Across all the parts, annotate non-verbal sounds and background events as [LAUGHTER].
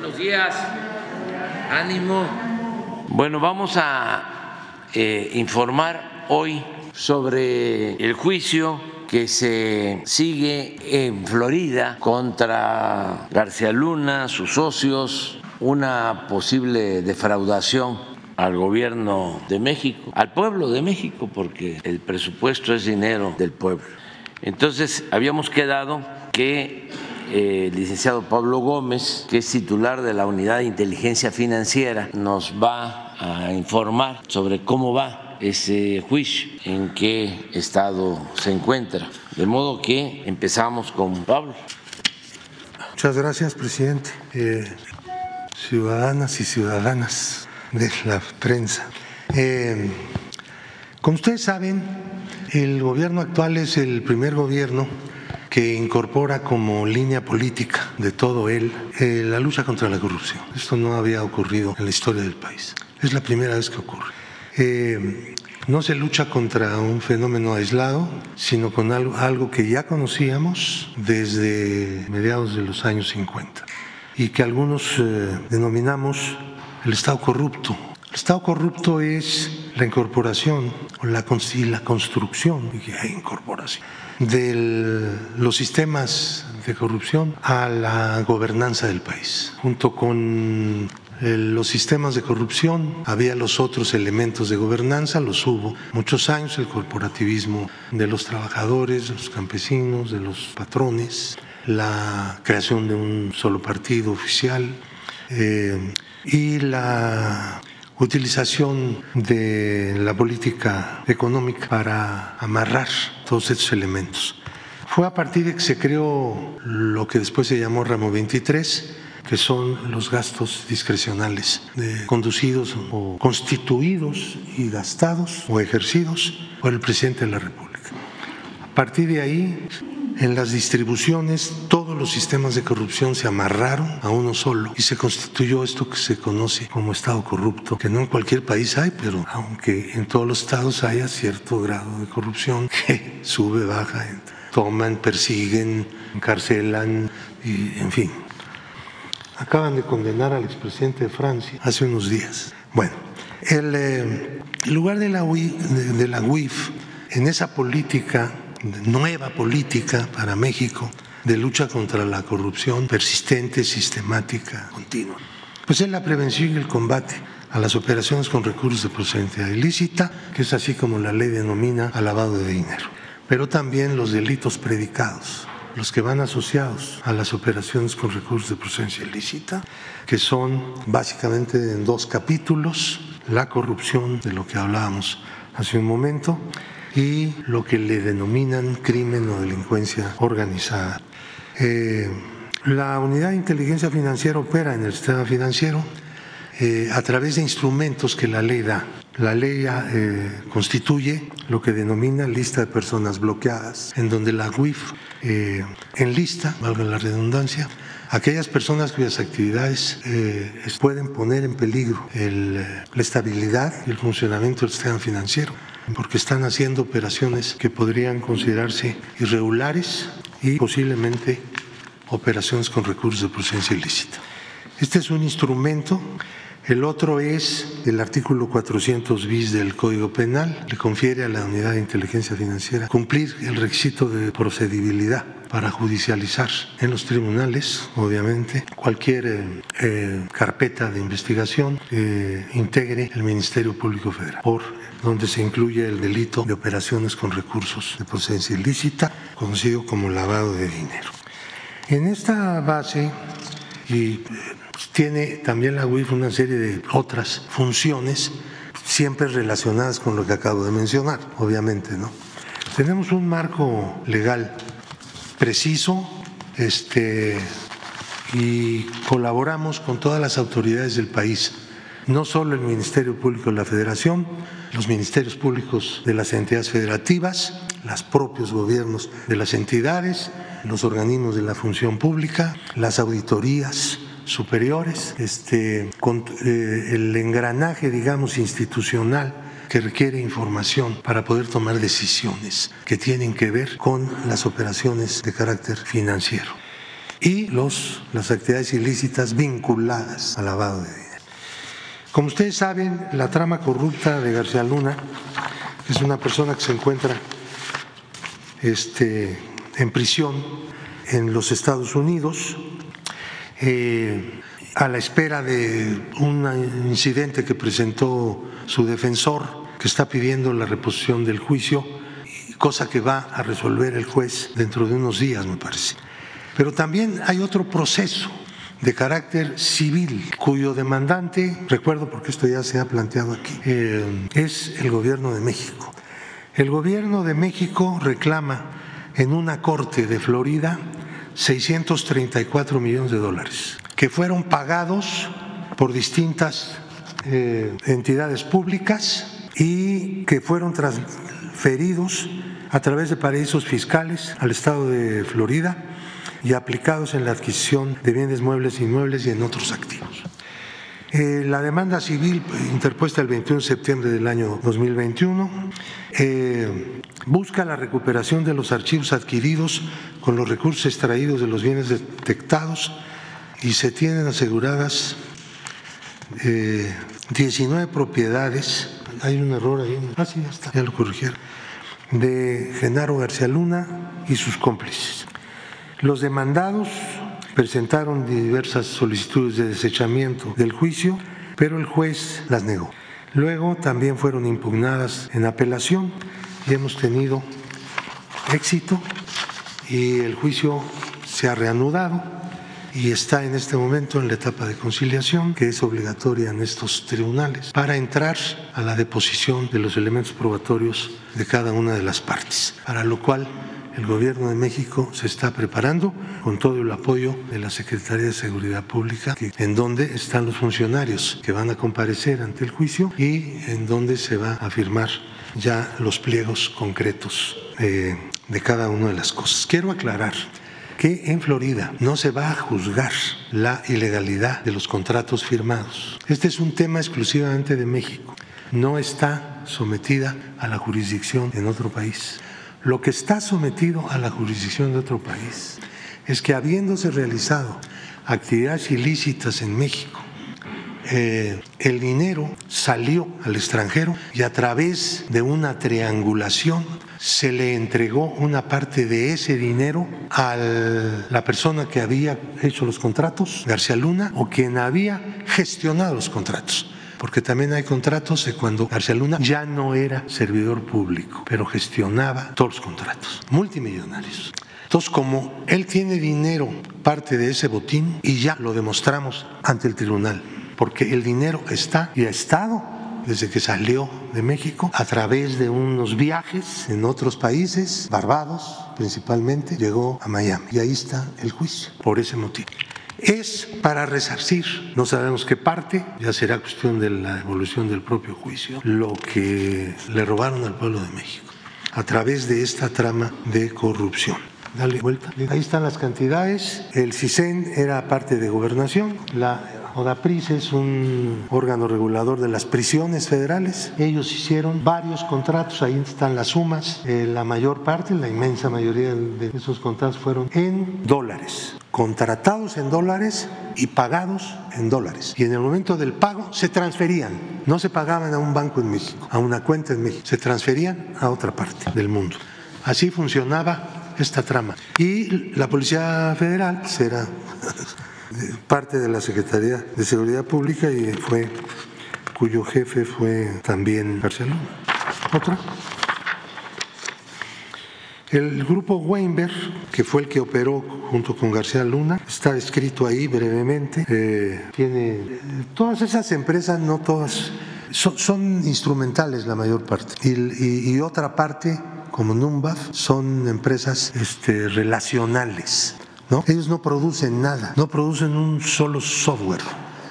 Buenos días. Ánimo. Bueno, vamos a eh, informar hoy sobre el juicio que se sigue en Florida contra García Luna, sus socios, una posible defraudación al gobierno de México, al pueblo de México, porque el presupuesto es dinero del pueblo. Entonces, habíamos quedado que el licenciado Pablo Gómez, que es titular de la Unidad de Inteligencia Financiera, nos va a informar sobre cómo va ese juicio, en qué estado se encuentra. De modo que empezamos con Pablo. Muchas gracias, presidente. Eh, ciudadanas y ciudadanas de la prensa. Eh, como ustedes saben, el gobierno actual es el primer gobierno que incorpora como línea política de todo él eh, la lucha contra la corrupción. Esto no había ocurrido en la historia del país. Es la primera vez que ocurre. Eh, no se lucha contra un fenómeno aislado, sino con algo, algo, que ya conocíamos desde mediados de los años 50 y que algunos eh, denominamos el Estado corrupto. El Estado corrupto es la incorporación o la, la construcción, y hay incorporación de los sistemas de corrupción a la gobernanza del país. Junto con los sistemas de corrupción, había los otros elementos de gobernanza, los hubo muchos años, el corporativismo de los trabajadores, de los campesinos, de los patrones, la creación de un solo partido oficial eh, y la utilización de la política económica para amarrar todos estos elementos. Fue a partir de que se creó lo que después se llamó ramo 23, que son los gastos discrecionales conducidos o constituidos y gastados o ejercidos por el presidente de la República. A partir de ahí en las distribuciones todos los sistemas de corrupción se amarraron a uno solo y se constituyó esto que se conoce como Estado corrupto, que no en cualquier país hay, pero aunque en todos los estados haya cierto grado de corrupción [LAUGHS] que sube, baja, toman, persiguen, encarcelan y en fin. Acaban de condenar al expresidente de Francia hace unos días. Bueno, el, eh, lugar de la, de la UIF en esa política nueva política para México de lucha contra la corrupción persistente, sistemática, continua. Pues es la prevención y el combate a las operaciones con recursos de procedencia ilícita, que es así como la ley denomina al lavado de dinero, pero también los delitos predicados, los que van asociados a las operaciones con recursos de procedencia ilícita, que son básicamente en dos capítulos, la corrupción, de lo que hablábamos hace un momento, y lo que le denominan crimen o delincuencia organizada. Eh, la unidad de inteligencia financiera opera en el sistema financiero eh, a través de instrumentos que la ley da. La ley eh, constituye lo que denomina lista de personas bloqueadas, en donde la UIF enlista, valga la redundancia, aquellas personas cuyas actividades pueden poner en peligro la estabilidad y el funcionamiento del sistema financiero porque están haciendo operaciones que podrían considerarse irregulares y posiblemente operaciones con recursos de procedencia ilícita. Este es un instrumento. El otro es el artículo 400 bis del Código Penal, le confiere a la Unidad de Inteligencia Financiera cumplir el requisito de procedibilidad para judicializar en los tribunales, obviamente, cualquier eh, eh, carpeta de investigación que integre el Ministerio Público Federal por donde se incluye el delito de operaciones con recursos de procedencia ilícita, conocido como lavado de dinero. En esta base, y pues, tiene también la UIF una serie de otras funciones, siempre relacionadas con lo que acabo de mencionar, obviamente, ¿no? Tenemos un marco legal preciso, este, y colaboramos con todas las autoridades del país no solo el Ministerio Público de la Federación, los ministerios públicos de las entidades federativas, los propios gobiernos de las entidades, los organismos de la función pública, las auditorías superiores, este, eh, el engranaje, digamos, institucional que requiere información para poder tomar decisiones que tienen que ver con las operaciones de carácter financiero. y los, las actividades ilícitas vinculadas al lavado de dinero. Como ustedes saben, la trama corrupta de García Luna es una persona que se encuentra este, en prisión en los Estados Unidos. Eh, a la espera de un incidente que presentó su defensor, que está pidiendo la reposición del juicio, cosa que va a resolver el juez dentro de unos días, me parece. Pero también hay otro proceso de carácter civil, cuyo demandante, recuerdo porque esto ya se ha planteado aquí, eh, es el gobierno de México. El gobierno de México reclama en una corte de Florida 634 millones de dólares que fueron pagados por distintas eh, entidades públicas y que fueron transferidos a través de paraísos fiscales al estado de Florida y aplicados en la adquisición de bienes muebles, inmuebles y en otros activos. Eh, la demanda civil interpuesta el 21 de septiembre del año 2021 eh, busca la recuperación de los archivos adquiridos con los recursos extraídos de los bienes detectados y se tienen aseguradas 19 eh, propiedades, hay un error ahí, ah, sí, ya está, ya lo corrigieron, de Genaro García Luna y sus cómplices. Los demandados presentaron diversas solicitudes de desechamiento del juicio, pero el juez las negó. Luego también fueron impugnadas en apelación y hemos tenido éxito y el juicio se ha reanudado y está en este momento en la etapa de conciliación, que es obligatoria en estos tribunales, para entrar a la deposición de los elementos probatorios de cada una de las partes, para lo cual el Gobierno de México se está preparando con todo el apoyo de la Secretaría de Seguridad Pública, en donde están los funcionarios que van a comparecer ante el juicio y en donde se va a firmar ya los pliegos concretos eh, de cada una de las cosas. Quiero aclarar que en Florida no se va a juzgar la ilegalidad de los contratos firmados. Este es un tema exclusivamente de México. No está sometida a la jurisdicción en otro país. Lo que está sometido a la jurisdicción de otro país es que habiéndose realizado actividades ilícitas en México, eh, el dinero salió al extranjero y a través de una triangulación se le entregó una parte de ese dinero a la persona que había hecho los contratos, García Luna, o quien había gestionado los contratos porque también hay contratos de cuando García Luna ya no era servidor público, pero gestionaba todos los contratos, multimillonarios. Entonces, como él tiene dinero, parte de ese botín, y ya lo demostramos ante el tribunal, porque el dinero está y ha estado desde que salió de México a través de unos viajes en otros países, Barbados principalmente, llegó a Miami y ahí está el juicio por ese motivo. Es para resarcir, no sabemos qué parte, ya será cuestión de la evolución del propio juicio, lo que le robaron al pueblo de México a través de esta trama de corrupción. Dale vuelta. Ahí están las cantidades. El CISEN era parte de gobernación. La ODAPRIS es un órgano regulador de las prisiones federales. Ellos hicieron varios contratos, ahí están las sumas. Eh, la mayor parte, la inmensa mayoría de esos contratos fueron en dólares, contratados en dólares y pagados en dólares. Y en el momento del pago se transferían, no se pagaban a un banco en México, a una cuenta en México, se transferían a otra parte del mundo. Así funcionaba esta trama. Y la Policía Federal será [LAUGHS] parte de la Secretaría de Seguridad Pública y fue cuyo jefe fue también Barcelona. Otra. El grupo Weinberg, que fue el que operó junto con García Luna, está escrito ahí brevemente. Eh, tiene todas esas empresas, no todas, son, instrumentales la mayor parte. Y, otra parte, como Numbaf, son empresas este, relacionales. Ellos no producen nada, no producen un solo software,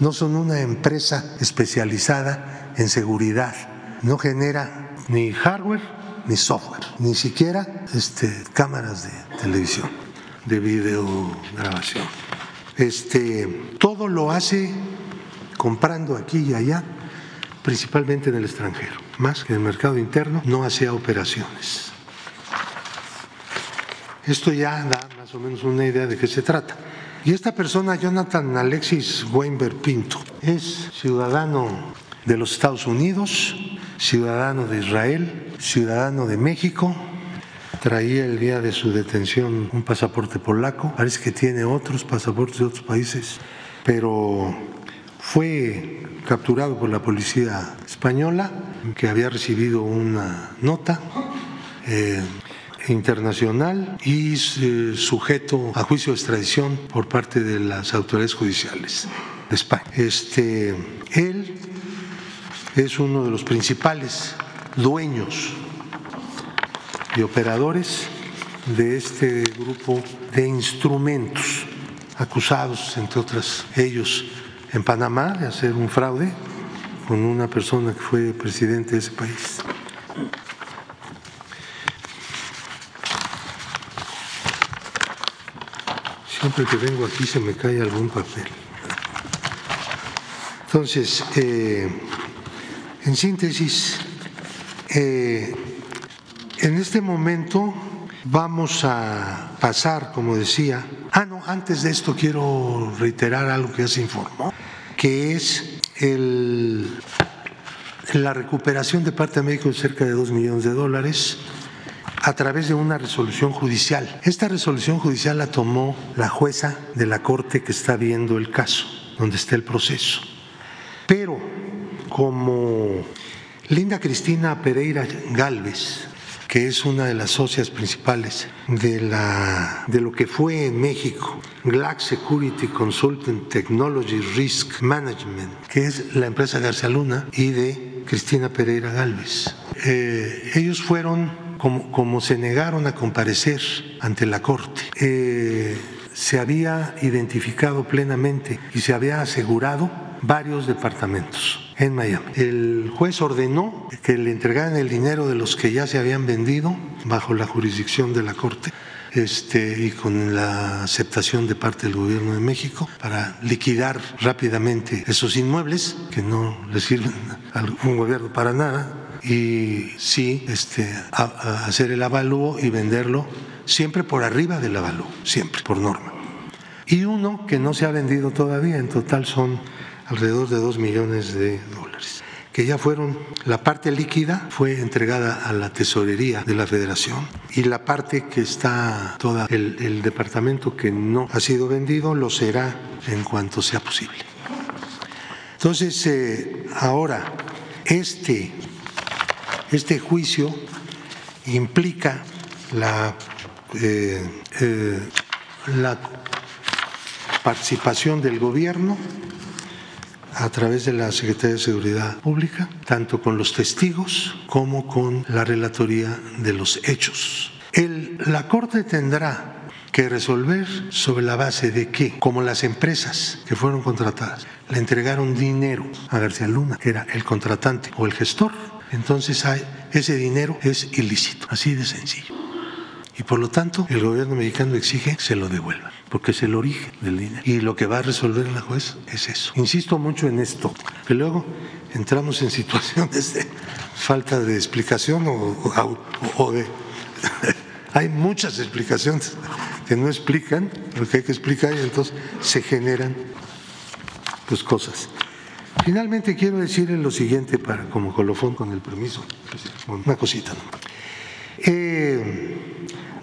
no son una empresa especializada en seguridad, no genera ni hardware ni software, ni siquiera este, cámaras de televisión, de video grabación. Este, todo lo hace comprando aquí y allá, principalmente en el extranjero, más que en el mercado interno, no hacía operaciones. Esto ya da más o menos una idea de qué se trata. Y esta persona, Jonathan Alexis Weinberg Pinto, es ciudadano de los Estados Unidos, ciudadano de Israel, ciudadano de México. Traía el día de su detención un pasaporte polaco, parece que tiene otros pasaportes de otros países, pero fue capturado por la policía española, que había recibido una nota. Eh, internacional y eh, sujeto a juicio de extradición por parte de las autoridades judiciales de España. Este, él es uno de los principales dueños y operadores de este grupo de instrumentos acusados, entre otras ellos, en Panamá de hacer un fraude con una persona que fue presidente de ese país. Siempre que vengo aquí se me cae algún papel. Entonces, eh, en síntesis, eh, en este momento vamos a pasar, como decía, ah, no, antes de esto quiero reiterar algo que ya se informó, que es el, la recuperación de parte de México de cerca de dos millones de dólares a través de una resolución judicial. Esta resolución judicial la tomó la jueza de la Corte que está viendo el caso, donde está el proceso. Pero como Linda Cristina Pereira Galvez, que es una de las socias principales de, la, de lo que fue en México, Glax Security Consulting Technology Risk Management, que es la empresa García Luna, y de Cristina Pereira Galvez. Eh, ellos fueron como, se negaron a comparecer ante la Corte, eh, se había identificado plenamente y se había asegurado varios departamentos en Miami. El juez ordenó que le entregaran el dinero de los que ya se habían vendido bajo la jurisdicción de la Corte este, y con la aceptación de parte del gobierno de México para liquidar rápidamente esos inmuebles que no le sirven a algún gobierno para nada y sí este, hacer el avalúo y venderlo siempre por arriba del avalúo, siempre, por norma. Y uno que no se ha vendido todavía, en total son alrededor de dos millones de dólares, que ya fueron, la parte líquida fue entregada a la tesorería de la federación y la parte que está, toda el, el departamento que no ha sido vendido, lo será en cuanto sea posible. Entonces, eh, ahora, este este juicio implica la, eh, eh, la participación del gobierno a través de la Secretaría de Seguridad Pública, tanto con los testigos como con la relatoría de los hechos. La Corte tendrá que resolver sobre la base de que, como las empresas que fueron contratadas le entregaron dinero a García Luna, que era el contratante o el gestor, entonces ese dinero es ilícito, así de sencillo. Y por lo tanto, el gobierno mexicano exige que se lo devuelva, porque es el origen del dinero. Y lo que va a resolver la juez es eso. Insisto mucho en esto, que luego entramos en situaciones de falta de explicación o, de... [LAUGHS] hay muchas explicaciones que no explican lo que hay que explicar y entonces se generan pues cosas. Finalmente quiero decirle lo siguiente para como colofón con el permiso, una cosita. Eh,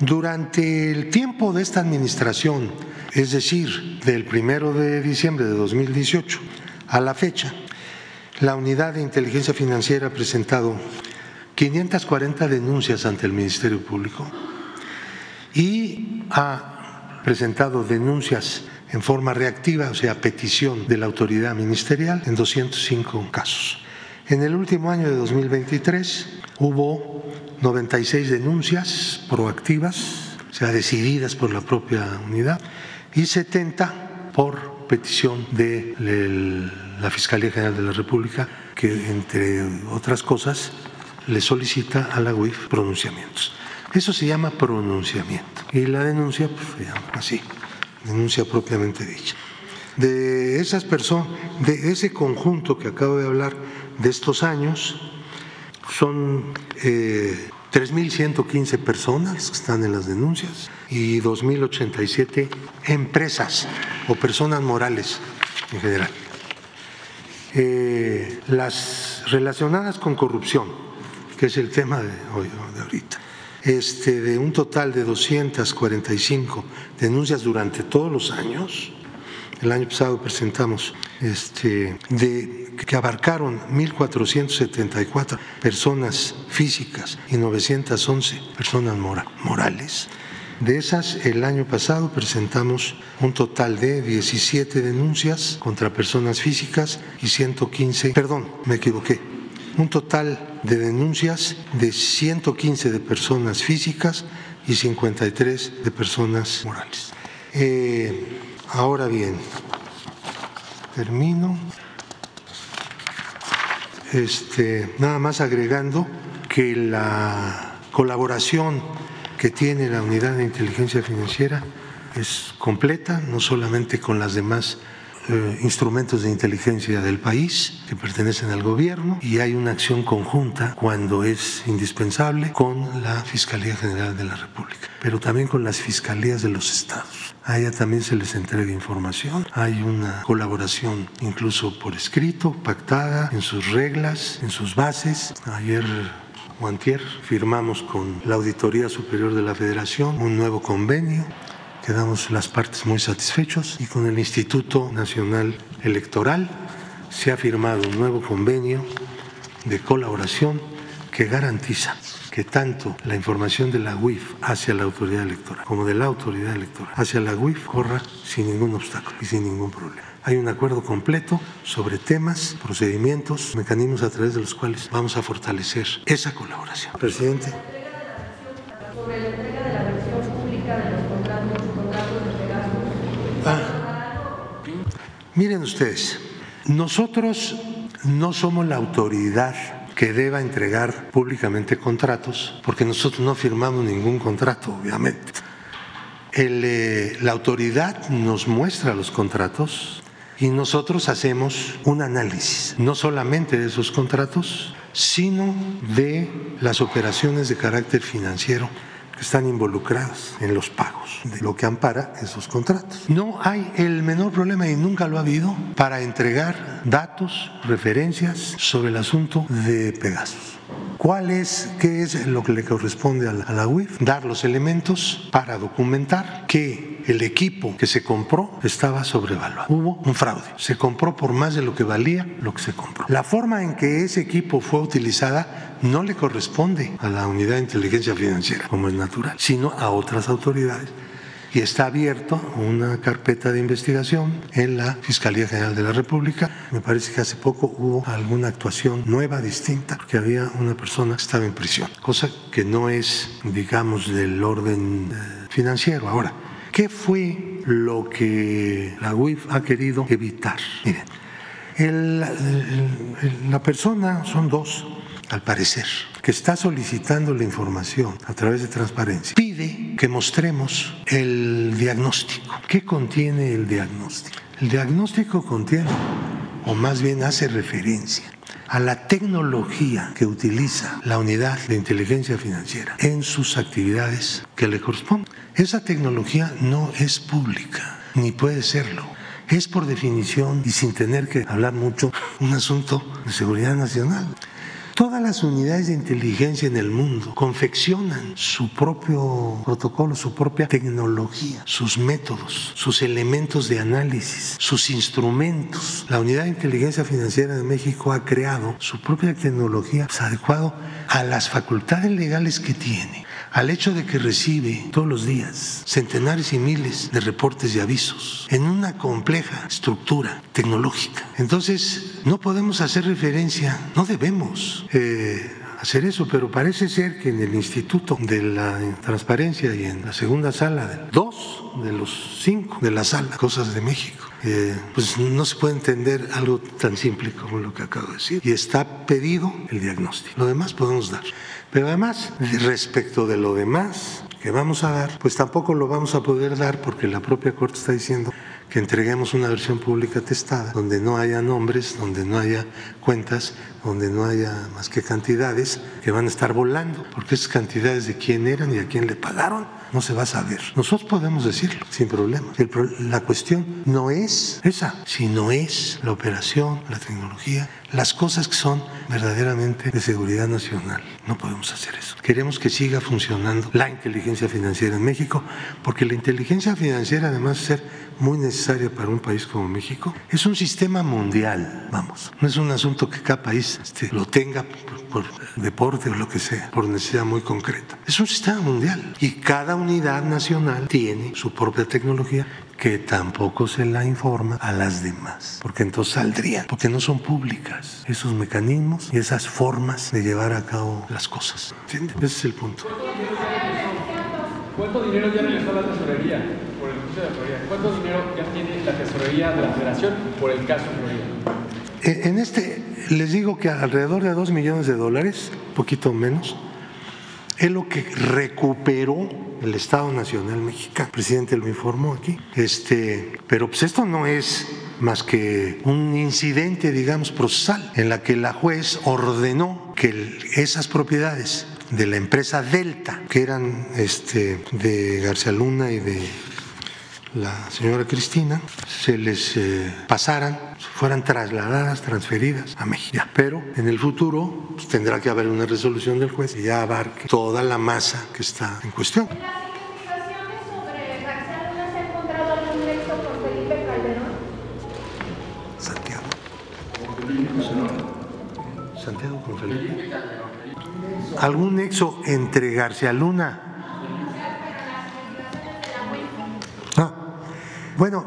durante el tiempo de esta administración, es decir, del primero de diciembre de 2018 a la fecha, la Unidad de Inteligencia Financiera ha presentado 540 denuncias ante el Ministerio Público y ha presentado denuncias en forma reactiva, o sea, petición de la autoridad ministerial, en 205 casos. En el último año de 2023 hubo 96 denuncias proactivas, o sea, decididas por la propia unidad, y 70 por petición de la Fiscalía General de la República, que entre otras cosas le solicita a la UIF pronunciamientos. Eso se llama pronunciamiento y la denuncia pues, se llama así denuncia propiamente dicha. De esas personas, de ese conjunto que acabo de hablar de estos años, son eh, 3.115 personas que están en las denuncias y 2.087 empresas o personas morales en general. Eh, las relacionadas con corrupción, que es el tema de, hoy, de ahorita, este, de un total de 245 denuncias durante todos los años, el año pasado presentamos este, de, que abarcaron 1.474 personas físicas y 911 personas morales. De esas, el año pasado presentamos un total de 17 denuncias contra personas físicas y 115, perdón, me equivoqué, un total de denuncias de 115 de personas físicas y 53 de personas morales. Eh, Ahora bien, termino. Este, nada más agregando que la colaboración que tiene la unidad de inteligencia financiera es completa, no solamente con las demás eh, instrumentos de inteligencia del país que pertenecen al gobierno y hay una acción conjunta cuando es indispensable con la Fiscalía General de la República, pero también con las fiscalías de los estados. A ella también se les entrega información, hay una colaboración incluso por escrito, pactada en sus reglas, en sus bases. Ayer Guantier firmamos con la Auditoría Superior de la Federación un nuevo convenio quedamos las partes muy satisfechos y con el Instituto Nacional Electoral se ha firmado un nuevo convenio de colaboración que garantiza que tanto la información de la UIF hacia la autoridad electoral como de la autoridad electoral hacia la UIF corra sin ningún obstáculo y sin ningún problema. Hay un acuerdo completo sobre temas, procedimientos, mecanismos a través de los cuales vamos a fortalecer esa colaboración. Presidente. Miren ustedes, nosotros no somos la autoridad que deba entregar públicamente contratos, porque nosotros no firmamos ningún contrato, obviamente. Eh, la autoridad nos muestra los contratos y nosotros hacemos un análisis, no solamente de esos contratos, sino de las operaciones de carácter financiero que están involucradas en los pagos de lo que ampara esos contratos. No hay el menor problema y nunca lo ha habido para entregar datos, referencias sobre el asunto de Pegasus. ¿Cuál es, qué es lo que le corresponde a la, UIF? Dar los elementos para documentar que el equipo que se compró estaba sobrevaluado. Hubo un fraude. Se compró por más de lo que valía lo que se compró. La forma en que ese equipo fue utilizada no le corresponde a la unidad de inteligencia financiera, como es natural, sino a otras autoridades y está abierto una carpeta de investigación en la Fiscalía General de la República. Me parece que hace poco hubo alguna actuación nueva, distinta, porque había una persona que estaba en prisión, cosa que no es, digamos, del orden eh, financiero. Ahora, ¿qué fue lo que la UIF ha querido evitar? Miren, la persona, son dos, al parecer, que está solicitando la información a través de transparencia, pide que mostremos el diagnóstico. ¿Qué contiene el diagnóstico? El diagnóstico contiene, o más bien hace referencia, a la tecnología que utiliza la unidad de inteligencia financiera en sus actividades que le corresponden. Esa tecnología no es pública, ni puede serlo. Es por definición y sin tener que hablar mucho un asunto de seguridad nacional. Todas las unidades de inteligencia en el mundo confeccionan su propio protocolo, su propia tecnología, sus métodos, sus elementos de análisis, sus instrumentos. La unidad de inteligencia financiera de México ha creado su propia tecnología pues, adecuado a las facultades legales que tiene al hecho de que recibe todos los días centenares y miles de reportes y avisos en una compleja estructura tecnológica. Entonces, no podemos hacer referencia, no debemos eh, hacer eso, pero parece ser que en el Instituto de la Transparencia y en la segunda sala, dos de los cinco de la sala, Cosas de México, eh, pues no se puede entender algo tan simple como lo que acabo de decir. Y está pedido el diagnóstico. Lo demás podemos dar. Pero además, respecto de lo demás que vamos a dar, pues tampoco lo vamos a poder dar porque la propia Corte está diciendo que entreguemos una versión pública testada, donde no haya nombres, donde no haya cuentas, donde no haya más que cantidades que van a estar volando, porque esas cantidades de quién eran y a quién le pagaron no se va a saber. Nosotros podemos decirlo sin problema. la cuestión no es esa, sino es la operación, la tecnología, las cosas que son verdaderamente de seguridad nacional. No podemos hacer eso. Queremos que siga funcionando la inteligencia financiera en México, porque la inteligencia financiera, además de ser muy necesaria para un país como México. Es un sistema mundial, vamos. No es un asunto que cada país este, lo tenga por, deporte o lo que sea, por necesidad muy concreta. Es un sistema mundial y cada unidad nacional tiene su propia tecnología que tampoco se la informa a las demás, porque entonces saldrían, porque no son públicas esos mecanismos y esas formas de llevar a cabo las cosas. ¿Entiendes? Ese es el punto. ¿Cuánto dinero ya regresó a la tesorería? ¿Cuánto dinero ya tiene la tesorería de la federación por el caso Florida? Eh, en este les digo que alrededor de 2 millones de dólares, poquito menos, es lo que recuperó el Estado Nacional Mexicano. El presidente lo informó aquí. Este, pero pues esto no es más que un incidente, digamos, procesal, en la que la juez ordenó que esas propiedades de la empresa Delta, que eran este, de García Luna y de la señora Cristina, se les eh, pasaran, fueran trasladadas, transferidas a México. Pero en el futuro pues, tendrá que haber una resolución del juez y ya abarque toda la masa que está en cuestión. Santiago. Santiago con Felipe. ¿Algún nexo entre García Luna Bueno,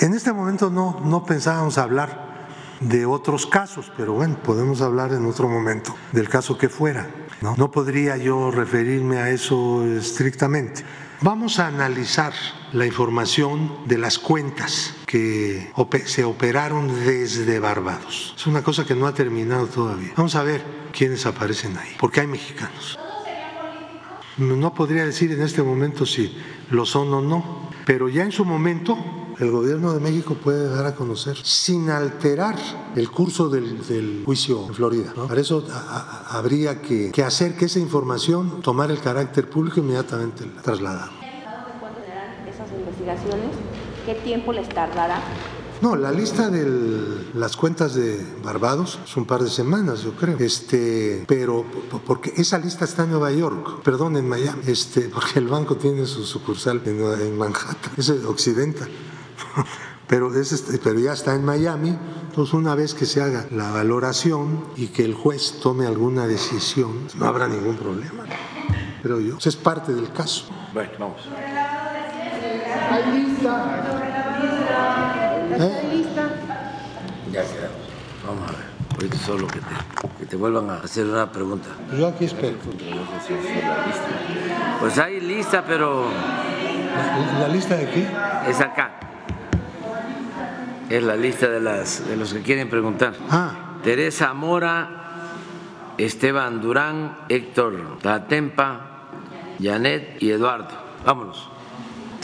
en este momento no, no pensábamos hablar de otros casos, pero bueno, podemos hablar en otro momento del caso que fuera. No, no podría yo referirme a eso estrictamente. Vamos a analizar la información de las cuentas que se operaron desde Barbados. Es una cosa que no ha terminado todavía. Vamos a ver quiénes aparecen ahí, porque hay mexicanos. No podría decir en este momento si lo son o no, pero ya en su momento el gobierno de México puede dar a conocer sin alterar el curso del, juicio en Florida. Para eso habría que, hacer que esa información tomara el carácter público inmediatamente trasladada. ¿Cuándo esas investigaciones? ¿Qué tiempo les tardará? No, la lista de las cuentas de Barbados es un par de semanas, yo creo. Este, pero porque esa lista está en Nueva York, perdón, en Miami, este, [LAUGHS] porque el banco tiene su sucursal en, Manhattan, es occidental. [LAUGHS] Pero, es este, pero ya está en Miami, entonces una vez que se haga la valoración y que el juez tome alguna decisión, no habrá ningún problema, pero yo. Eso es parte del caso. Bueno, vamos. Hay lista. ¿Eh? Ya quedamos. Vamos a ver. Ahorita solo que te, que te vuelvan a hacer una pregunta. Yo aquí espero. Pues hay lista, pero. ¿La lista de qué? Es acá. Es la lista de, las, de los que quieren preguntar. Ah. Teresa Mora, Esteban Durán, Héctor Tatempa, Janet y Eduardo. Vámonos.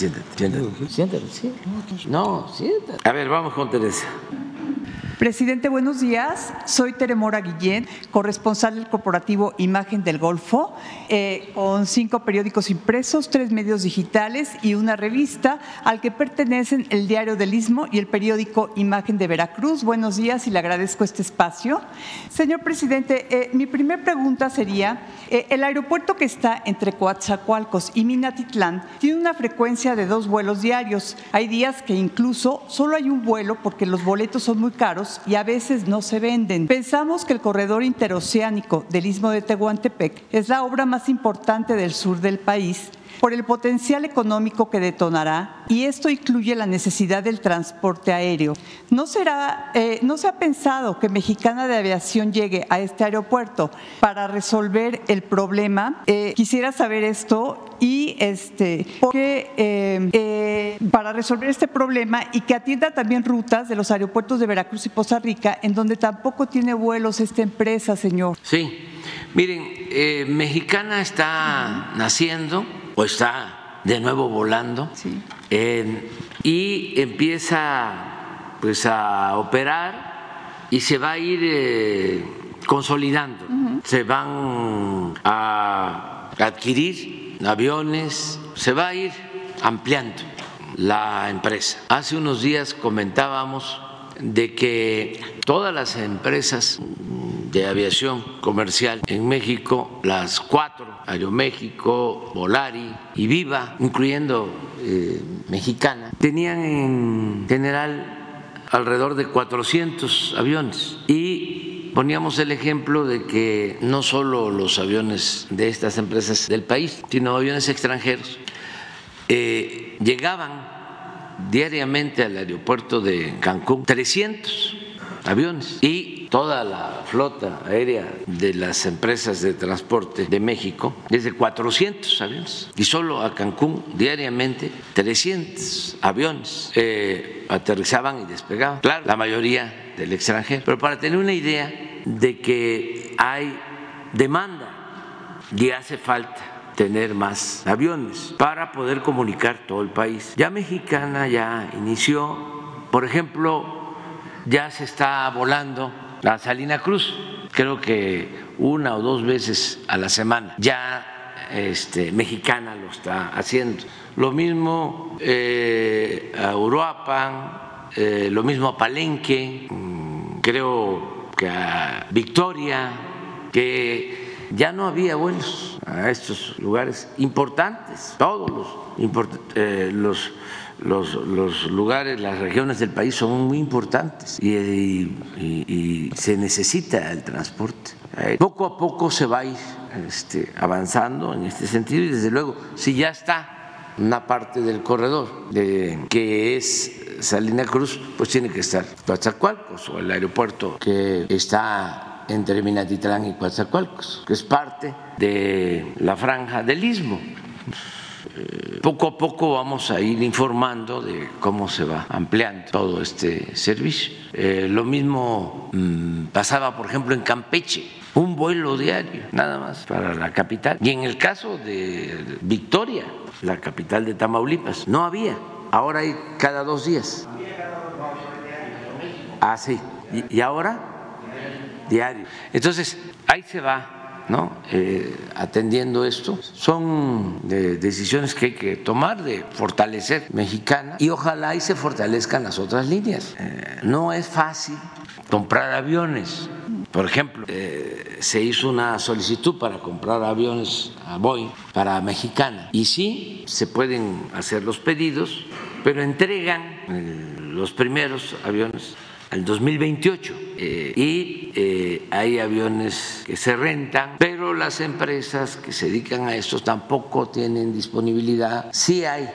Siéntate, siéntate. Siéntate, sí. No, siéntate. A ver, vamos con Teresa. Presidente, buenos días. Soy Teremora Guillén, corresponsal del corporativo Imagen del Golfo, eh, con cinco periódicos impresos, tres medios digitales y una revista al que pertenecen el Diario del Istmo y el periódico Imagen de Veracruz. Buenos días y le agradezco este espacio. Señor presidente, eh, mi primera pregunta sería, eh, el aeropuerto que está entre Coatzacoalcos y Minatitlán tiene una frecuencia de dos vuelos diarios. Hay días que incluso solo hay un vuelo porque los boletos son muy caros y a veces no se venden. Pensamos que el corredor interoceánico del Istmo de Tehuantepec es la obra más importante del sur del país por el potencial económico que detonará y esto incluye la necesidad del transporte aéreo. ¿No, será, eh, ¿No se ha pensado que Mexicana de Aviación llegue a este aeropuerto para resolver el problema? Eh, quisiera saber esto y este, porque, eh, eh, para resolver este problema y que atienda también rutas de los aeropuertos de Veracruz y Poza Rica, en donde tampoco tiene vuelos esta empresa, señor. Sí, miren, eh, Mexicana está naciendo o está de nuevo volando Sí. y empieza pues a operar y se va a ir eh, consolidando. Se van a adquirir aviones, se va a ir ampliando la empresa. Hace unos días comentábamos de que todas las empresas de aviación comercial en México, las cuatro, Aeroméxico, Volari y Viva, incluyendo eh, Mexicana, tenían en general alrededor de 400 aviones. Y poníamos el ejemplo de que no solo los aviones de estas empresas del país, sino aviones extranjeros, eh, llegaban diariamente al aeropuerto de Cancún 300 aviones y toda la flota aérea de las empresas de transporte de México es de 400 aviones y solo a Cancún diariamente 300 aviones eh, aterrizaban y despegaban. Claro, la mayoría del extranjero, pero para tener una idea de que hay demanda y hace falta tener más aviones para poder comunicar todo el país. Ya Mexicana ya inició, por ejemplo, ya se está volando a Salina Cruz, creo que una o dos veces a la semana. Ya este, Mexicana lo está haciendo. Lo mismo eh, a Uruapan, eh, lo mismo a Palenque, mm, creo que a Victoria, que ya no había vuelos a estos lugares importantes, todos los, import- eh, lugares, las regiones del país son muy importantes y, se necesita el transporte. Eh, Poco a poco se va a ir este, avanzando en este sentido y desde luego, si ya está una parte del corredor que es Salina Cruz, pues tiene que estar Coatzacoalcos o el aeropuerto que está entre Minatitlán y Coatzacoalcos, que es parte de la franja del istmo. Eh, Poco a poco vamos a ir informando de cómo se va ampliando todo este servicio. Eh, lo mismo mm, pasaba, por ejemplo, en Campeche, un vuelo diario, nada más, para la capital. Y en el caso de Victoria, la capital de Tamaulipas, no había. Ahora hay cada dos días. Ah, sí. ¿Y, y ahora? Diario. Entonces, ahí se va, ¿no? Eh, atendiendo esto. Son decisiones que hay que tomar de fortalecer mexicana y ojalá y se fortalezcan las otras líneas. Eh, no es fácil comprar aviones. Por ejemplo, eh, se hizo una solicitud para comprar aviones a Boeing para Mexicana. Y sí, se pueden hacer los pedidos, pero entregan eh, los primeros aviones al 2028 eh, y eh, hay aviones que se rentan, pero las empresas que se dedican a esto tampoco tienen disponibilidad. Sí hay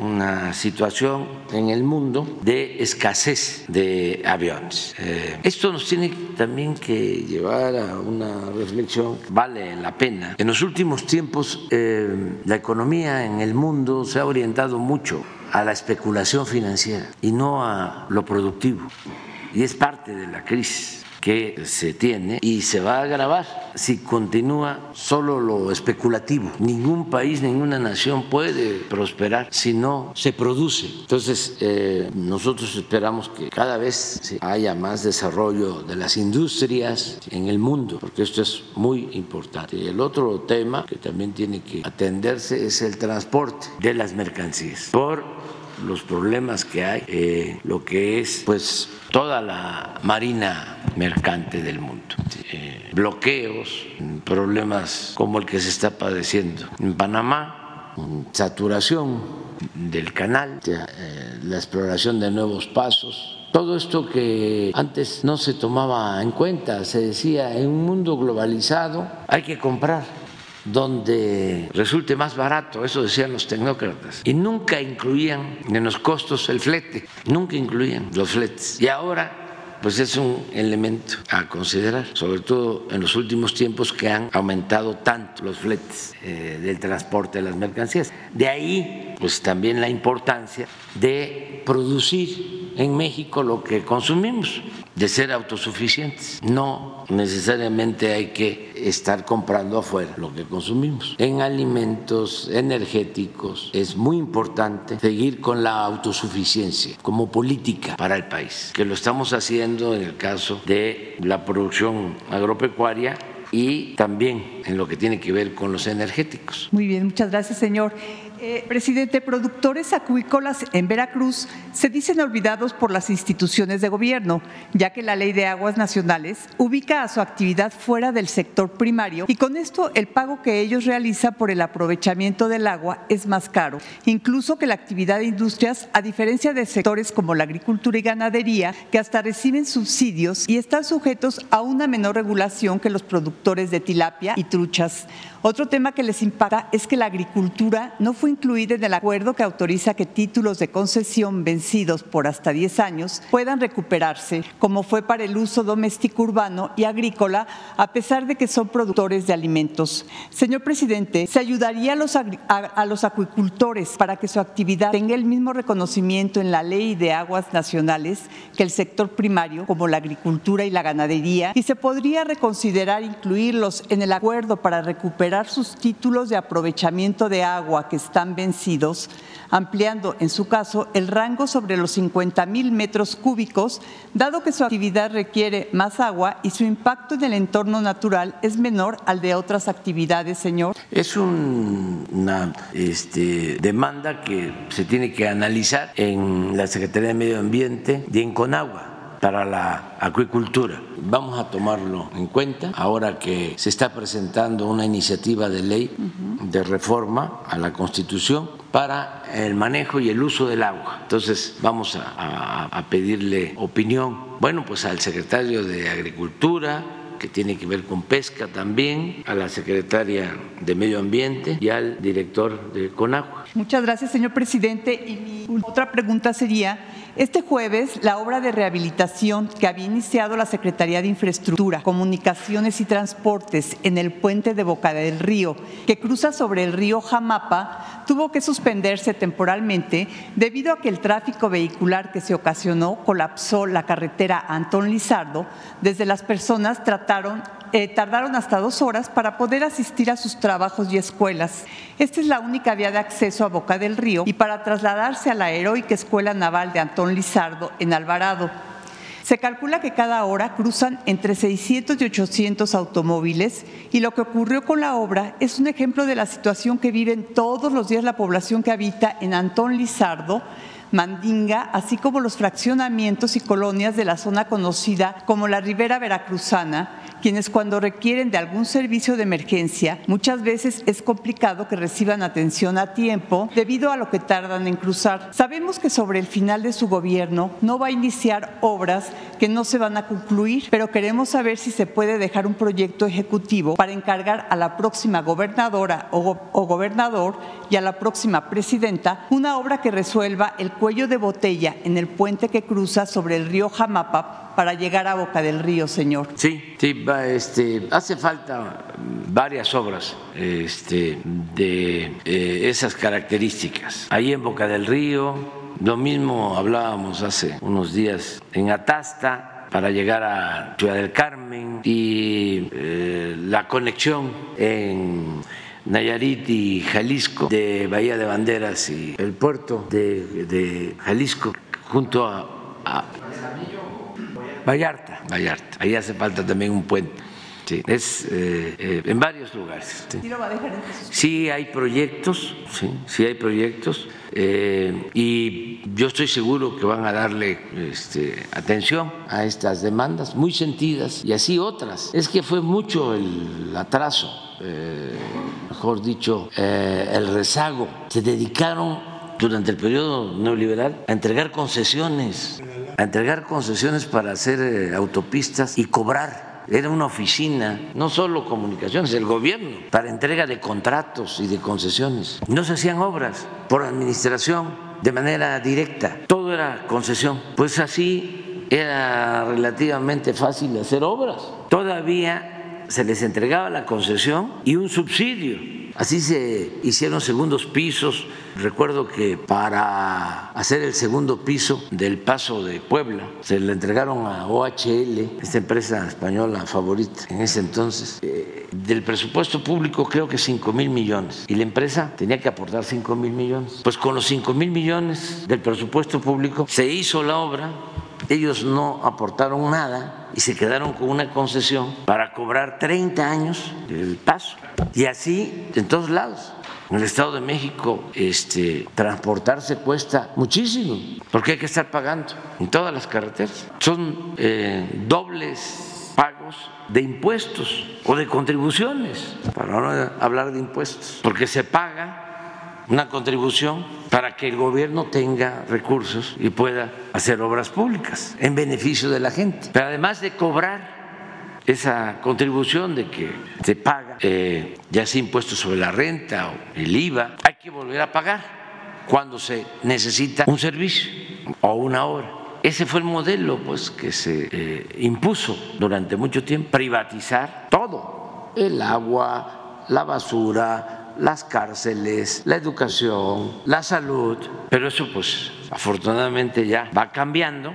una situación en el mundo de escasez de aviones. Eh, esto nos tiene también que llevar a una reflexión, vale la pena. En los últimos tiempos eh, la economía en el mundo se ha orientado mucho a la especulación financiera y no a lo productivo. Y es parte de la crisis que se tiene y se va a agravar si continúa solo lo especulativo. Ningún país, ninguna nación puede prosperar si no se produce. Entonces, eh, nosotros esperamos que cada vez haya más desarrollo de las industrias en el mundo, porque esto es muy importante. Y el otro tema que también tiene que atenderse es el transporte de las mercancías. Por los problemas que hay, eh, lo que es pues toda la marina mercante del mundo, eh, bloqueos, problemas como el que se está padeciendo en Panamá, saturación del canal, eh, la exploración de nuevos pasos. Todo esto que antes no se tomaba en cuenta, se decía, en un mundo globalizado hay que comprar donde resulte más barato, eso decían los tecnócratas, y nunca incluían en los costos el flete, nunca incluían los fletes. Y ahora pues es un elemento a considerar, sobre todo en los últimos tiempos que han aumentado tanto los fletes eh, del transporte de las mercancías. De ahí, pues también la importancia de producir en México lo que consumimos, de ser autosuficientes. No necesariamente hay que estar comprando afuera lo que consumimos. En alimentos energéticos es muy importante seguir con la autosuficiencia como política para el país, que lo estamos haciendo en el caso de la producción agropecuaria y también en lo que tiene que ver con los energéticos. Muy bien, muchas gracias, señor. Eh, presidente, productores acuícolas en Veracruz se dicen olvidados por las instituciones de gobierno, ya que la ley de aguas nacionales ubica a su actividad fuera del sector primario y con esto el pago que ellos realizan por el aprovechamiento del agua es más caro, incluso que la actividad de industrias, a diferencia de sectores como la agricultura y ganadería, que hasta reciben subsidios y están sujetos a una menor regulación que los productores de tilapia y truchas. Otro tema que les impacta es que la agricultura no fue incluida en el acuerdo que autoriza que títulos de concesión vencidos por hasta 10 años puedan recuperarse, como fue para el uso doméstico urbano y agrícola, a pesar de que son productores de alimentos. Señor presidente, ¿se ayudaría a los, a los acuicultores para que su actividad tenga el mismo reconocimiento en la ley de aguas nacionales que el sector primario, como la agricultura y la ganadería? ¿Y se podría reconsiderar incluirlos en el acuerdo para recuperar sus títulos de aprovechamiento de agua que están vencidos, ampliando en su caso el rango sobre los 50 mil metros cúbicos, dado que su actividad requiere más agua y su impacto en el entorno natural es menor al de otras actividades, señor. Es una este, demanda que se tiene que analizar en la Secretaría de Medio Ambiente y en Conagua para la acuicultura. Vamos a tomarlo en cuenta ahora que se está presentando una iniciativa de ley de reforma a la Constitución para el manejo y el uso del agua. Entonces vamos a, a pedirle opinión, bueno, pues al secretario de Agricultura, que tiene que ver con pesca también, a la secretaria de Medio Ambiente y al director de CONAGUA. Muchas gracias, señor presidente. Y mi otra pregunta sería, este jueves, la obra de rehabilitación que había iniciado la Secretaría de Infraestructura, Comunicaciones y Transportes en el puente de Boca del Río, que cruza sobre el río Jamapa, tuvo que suspenderse temporalmente debido a que el tráfico vehicular que se ocasionó colapsó la carretera Antón Lizardo. Desde las personas trataron eh, tardaron hasta dos horas para poder asistir a sus trabajos y escuelas. Esta es la única vía de acceso a Boca del Río y para trasladarse a la heroica Escuela Naval de Antón Lizardo en Alvarado. Se calcula que cada hora cruzan entre 600 y 800 automóviles y lo que ocurrió con la obra es un ejemplo de la situación que viven todos los días la población que habita en Antón Lizardo, Mandinga, así como los fraccionamientos y colonias de la zona conocida como la Ribera Veracruzana, quienes cuando requieren de algún servicio de emergencia, muchas veces es complicado que reciban atención a tiempo debido a lo que tardan en cruzar. Sabemos que sobre el final de su gobierno no va a iniciar obras que no se van a concluir, pero queremos saber si se puede dejar un proyecto ejecutivo para encargar a la próxima gobernadora o, gobernador y a la próxima presidenta una obra que resuelva el cuello de botella en el puente que cruza sobre el río Jamapa para llegar a Boca del Río, señor. Sí, sí, este, hace falta varias obras este, de eh, esas características. Ahí en Boca del Río, lo mismo hablábamos hace unos días en Atasta para llegar a Ciudad del Carmen y eh, la conexión en Nayarit y Jalisco, de Bahía de Banderas y el puerto de, Jalisco, junto a Vallarta, Vallarta. Ahí hace falta también un puente. Sí, es eh, eh, en varios lugares. Sí. sí hay proyectos, sí, sí hay proyectos eh, y yo estoy seguro que van a darle este, atención a estas demandas muy sentidas y así otras. Es que fue mucho el atraso, mejor dicho, el rezago. Se dedicaron durante el periodo neoliberal a entregar concesiones a entregar concesiones para hacer eh, autopistas y cobrar era una oficina, no solo comunicaciones, el gobierno, para entrega de contratos y de concesiones. No se hacían obras por administración de manera directa, todo era concesión. Pues así era relativamente fácil hacer obras. Todavía se les entregaba la concesión y un subsidio Así se hicieron segundos pisos. Recuerdo que para hacer el segundo piso del Paso de Puebla se le entregaron a OHL, esta empresa española favorita en ese entonces, eh, del presupuesto público creo que 5 mil millones. Y la empresa tenía que aportar 5 mil millones. Pues con los 5 mil millones del presupuesto público se hizo la obra ellos no aportaron nada y se quedaron con una concesión para cobrar 30 años el paso. Y así en todos lados. En el Estado de México este, transportarse cuesta muchísimo, porque hay que estar pagando en todas las carreteras. Son eh, dobles pagos de impuestos o de contribuciones, para no hablar de impuestos, porque se paga una contribución para que el gobierno tenga recursos y pueda hacer obras públicas en beneficio de la gente. Pero además de cobrar esa contribución de que se paga, eh, ya sea impuestos sobre la renta o el IVA, hay que volver a pagar cuando se necesita un servicio o una obra. Ese fue el modelo pues, que se eh, impuso durante mucho tiempo, privatizar todo, el agua, la basura, las cárceles, la educación, la salud, pero eso pues afortunadamente ya va cambiando.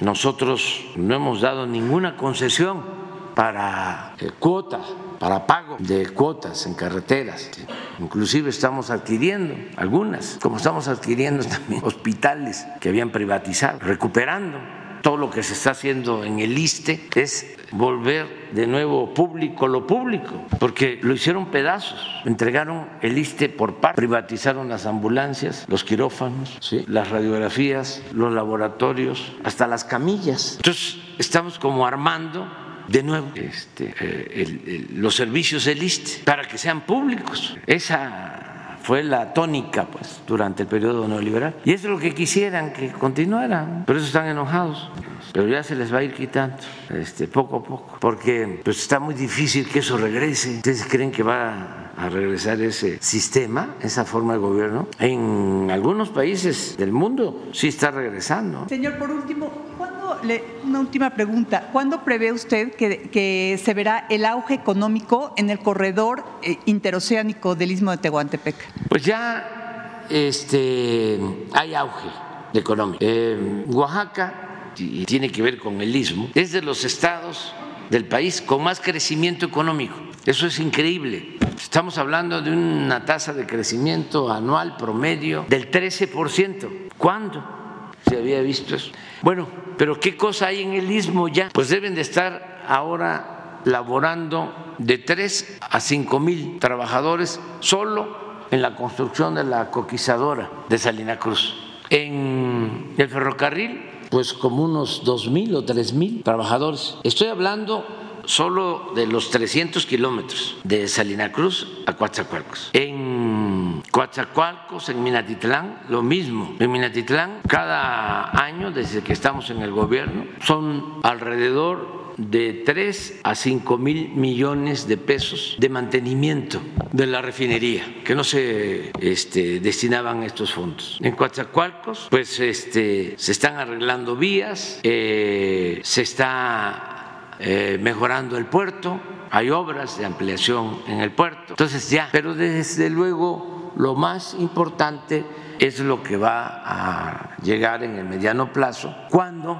Nosotros no hemos dado ninguna concesión para eh, cuota, para pago de cuotas en carreteras. Inclusive estamos adquiriendo algunas, como estamos adquiriendo [LAUGHS] también hospitales que habían privatizado, recuperando todo lo que se está haciendo en el ISTE es volver de nuevo público lo público, porque lo hicieron pedazos, entregaron el ISTE por parte, privatizaron las ambulancias, los quirófanos, las radiografías, los laboratorios, hasta las camillas. Entonces estamos como armando de nuevo este, eh, los servicios del ISTE para que sean públicos. Esa fue la tónica pues durante el periodo neoliberal. Y eso es lo que quisieran que continuaran por eso están enojados. Pero ya se les va a ir quitando este poco a poco. Porque pues está muy difícil que eso regrese. Ustedes creen que va a regresar ese sistema esa forma de gobierno en algunos países del mundo sí está regresando. Señor por último una última pregunta. ¿Cuándo prevé usted que, se verá el auge económico en el corredor eh, interoceánico del Istmo de Tehuantepec? Pues ya este, hay auge económico. Eh, Oaxaca, y tiene que ver con el Istmo, es de los estados del país con más crecimiento económico. Eso es increíble. Estamos hablando de una tasa de crecimiento anual promedio del 13%. ¿Cuándo había visto eso? Bueno, pero ¿qué cosa hay en el istmo ya? Pues deben de estar ahora laborando de 3 a 5 mil trabajadores solo en la construcción de la coquizadora de Salina Cruz. En el ferrocarril, pues como unos 2 mil o 3 mil trabajadores. Estoy hablando solo de los 300 kilómetros de Salina Cruz a Coatzacoalcos. En Coatzacoalcos, en Minatitlán, lo mismo. En Minatitlán, cada año, desde que estamos en el gobierno, son alrededor de 3 a 5 mil millones de pesos de mantenimiento de la refinería, que no se este, destinaban estos fondos. En Coatzacoalcos, pues este, se están arreglando vías, eh, se está eh, mejorando el puerto, hay obras de ampliación en el puerto, entonces ya, pero desde luego lo más importante es lo que va a llegar en el mediano plazo, cuando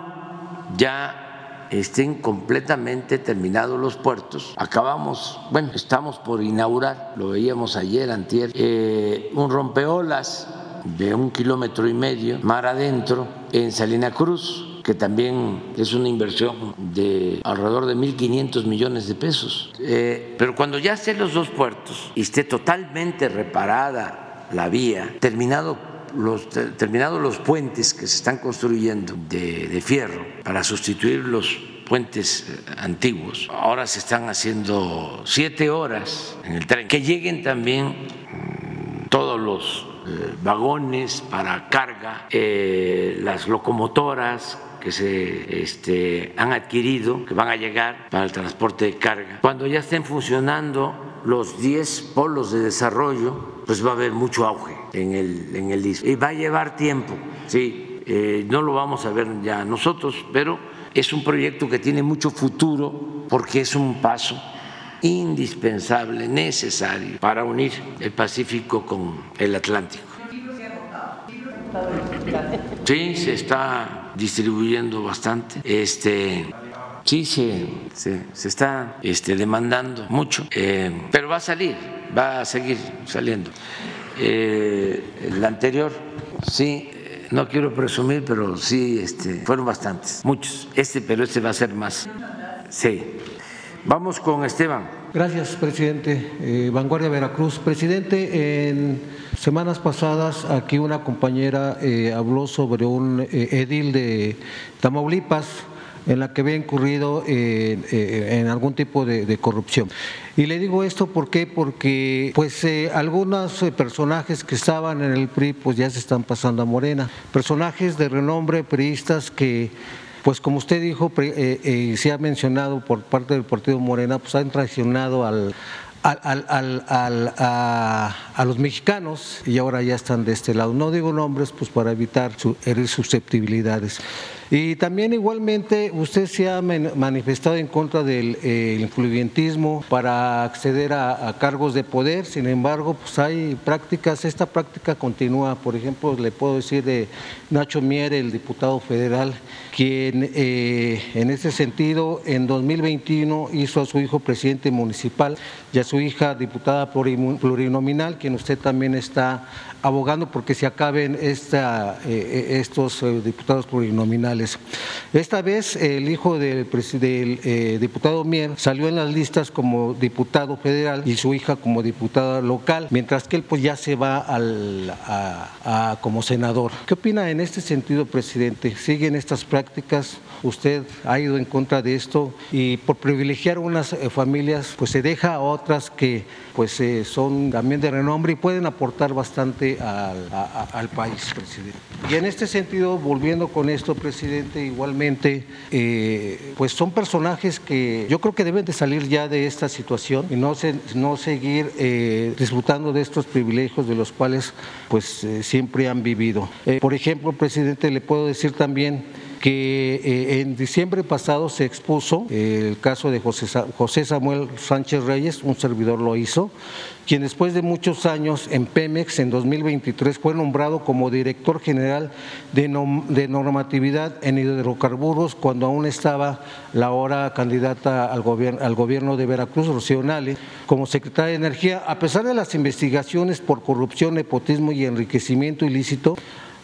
ya estén completamente terminados los puertos. Acabamos, bueno, estamos por inaugurar, lo veíamos ayer, antier, eh, un rompeolas de un kilómetro y medio mar adentro en Salina Cruz que también es una inversión de alrededor de 1.500 millones de pesos. Eh, pero cuando ya estén los dos puertos y esté totalmente reparada la vía, terminado los, terminados los puentes que se están construyendo de, de fierro para sustituir los puentes eh, antiguos. Ahora se están haciendo siete horas en el tren. Que lleguen también mm, todos los eh, vagones para carga, las locomotoras que se este, han adquirido, que van a llegar para el transporte de carga. Cuando ya estén funcionando los 10 polos de desarrollo, pues va a haber mucho auge en el, en el Y va a llevar tiempo, sí, eh, no lo vamos a ver ya nosotros, pero es un proyecto que tiene mucho futuro porque es un paso indispensable, necesario para unir el Pacífico con el Atlántico. Sí, se está distribuyendo bastante. Este, sí, se, se, está este, demandando mucho, eh, pero va a salir, va a seguir saliendo. Eh, el anterior, sí, no quiero presumir, pero sí, este, fueron bastantes, muchos. Este, pero este va a ser más. Sí. Vamos con Esteban. Gracias, presidente. Eh, Vanguardia Veracruz. Presidente, en semanas pasadas aquí una compañera eh, habló sobre un eh, edil de Tamaulipas en la que había incurrido en algún tipo de, corrupción. Y le digo esto ¿por porque pues algunos personajes que estaban en el PRI pues ya se están pasando a Morena, personajes de renombre priistas que pues como usted dijo, eh, eh, se ha mencionado por parte del Partido Morena, pues han traicionado al, a, los mexicanos y ahora ya están de este lado. No digo nombres pues para evitar susceptibilidades. Y también igualmente usted se ha manifestado en contra del eh, influyentismo para acceder a, cargos de poder, sin embargo, pues hay prácticas, esta práctica continúa, por ejemplo, le puedo decir de Nacho Mier, el diputado federal, quien eh, en ese sentido en 2021 hizo a su hijo presidente municipal y a su hija diputada plurinominal, quien usted también está abogando porque se acaben esta, eh, eh, estos eh, diputados plurinominales. Esta vez el hijo del, del diputado Mier salió en las listas como diputado federal y su hija como diputada local, mientras que él pues ya se va al, a, como senador. ¿Qué opina en este sentido, presidente? ¿Siguen estas prácticas? ¿Usted ha ido en contra de esto? Y por privilegiar unas familias, pues se deja a otras que pues son también de renombre y pueden aportar bastante al, país, presidente. Y en este sentido, volviendo con esto, presidente, igualmente, eh, pues son personajes que yo creo que deben de salir ya de esta situación y no, no seguir eh, disfrutando de estos privilegios de los cuales pues eh, siempre han vivido. por ejemplo, presidente, le puedo decir también que eh, en diciembre pasado se expuso el caso de José, Samuel Sánchez Reyes, un servidor lo hizo, quien después de muchos años en Pemex en 2023 fue nombrado como director general de, normatividad en hidrocarburos cuando aún estaba la ahora candidata al gobierno, al gobierno de Veracruz, Rocío Nale, como secretaria de Energía. A pesar de las investigaciones por corrupción, nepotismo y enriquecimiento ilícito,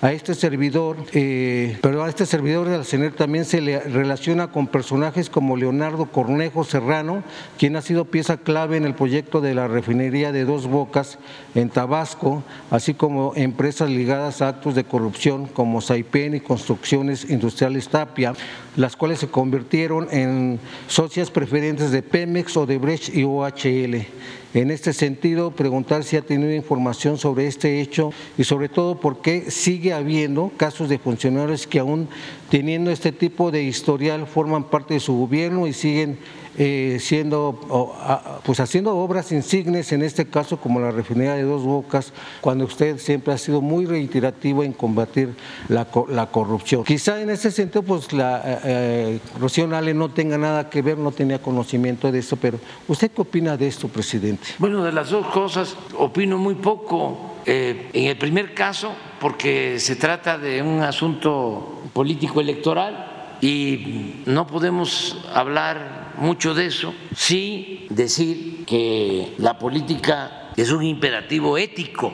a este servidor, eh, pero a este servidor del CENER también se le relaciona con personajes como Leonardo Cornejo Serrano, quien ha sido pieza clave en el proyecto de la refinería de Dos Bocas en Tabasco, así como empresas ligadas a actos de corrupción como Saipen y Construcciones Industriales Tapia, las cuales se convirtieron en socias preferentes de Pemex, Odebrecht y OHL. En este sentido, preguntar si ha tenido información sobre este hecho y sobre todo por qué sigue habiendo casos de funcionarios que aún teniendo este tipo de historial forman parte de su gobierno y siguen eh, siendo, pues haciendo obras insignes, en este caso como la refinería de Dos Bocas, cuando usted siempre ha sido muy reiterativo en combatir la, corrupción. Quizá en ese sentido, pues la eh, eh, no tenga nada que ver, no tenía conocimiento de esto, pero ¿usted qué opina de esto, presidente? Bueno, de las dos cosas opino muy poco. en el primer caso, porque se trata de un asunto político electoral, y no podemos hablar mucho de eso, sí decir que la política es un imperativo ético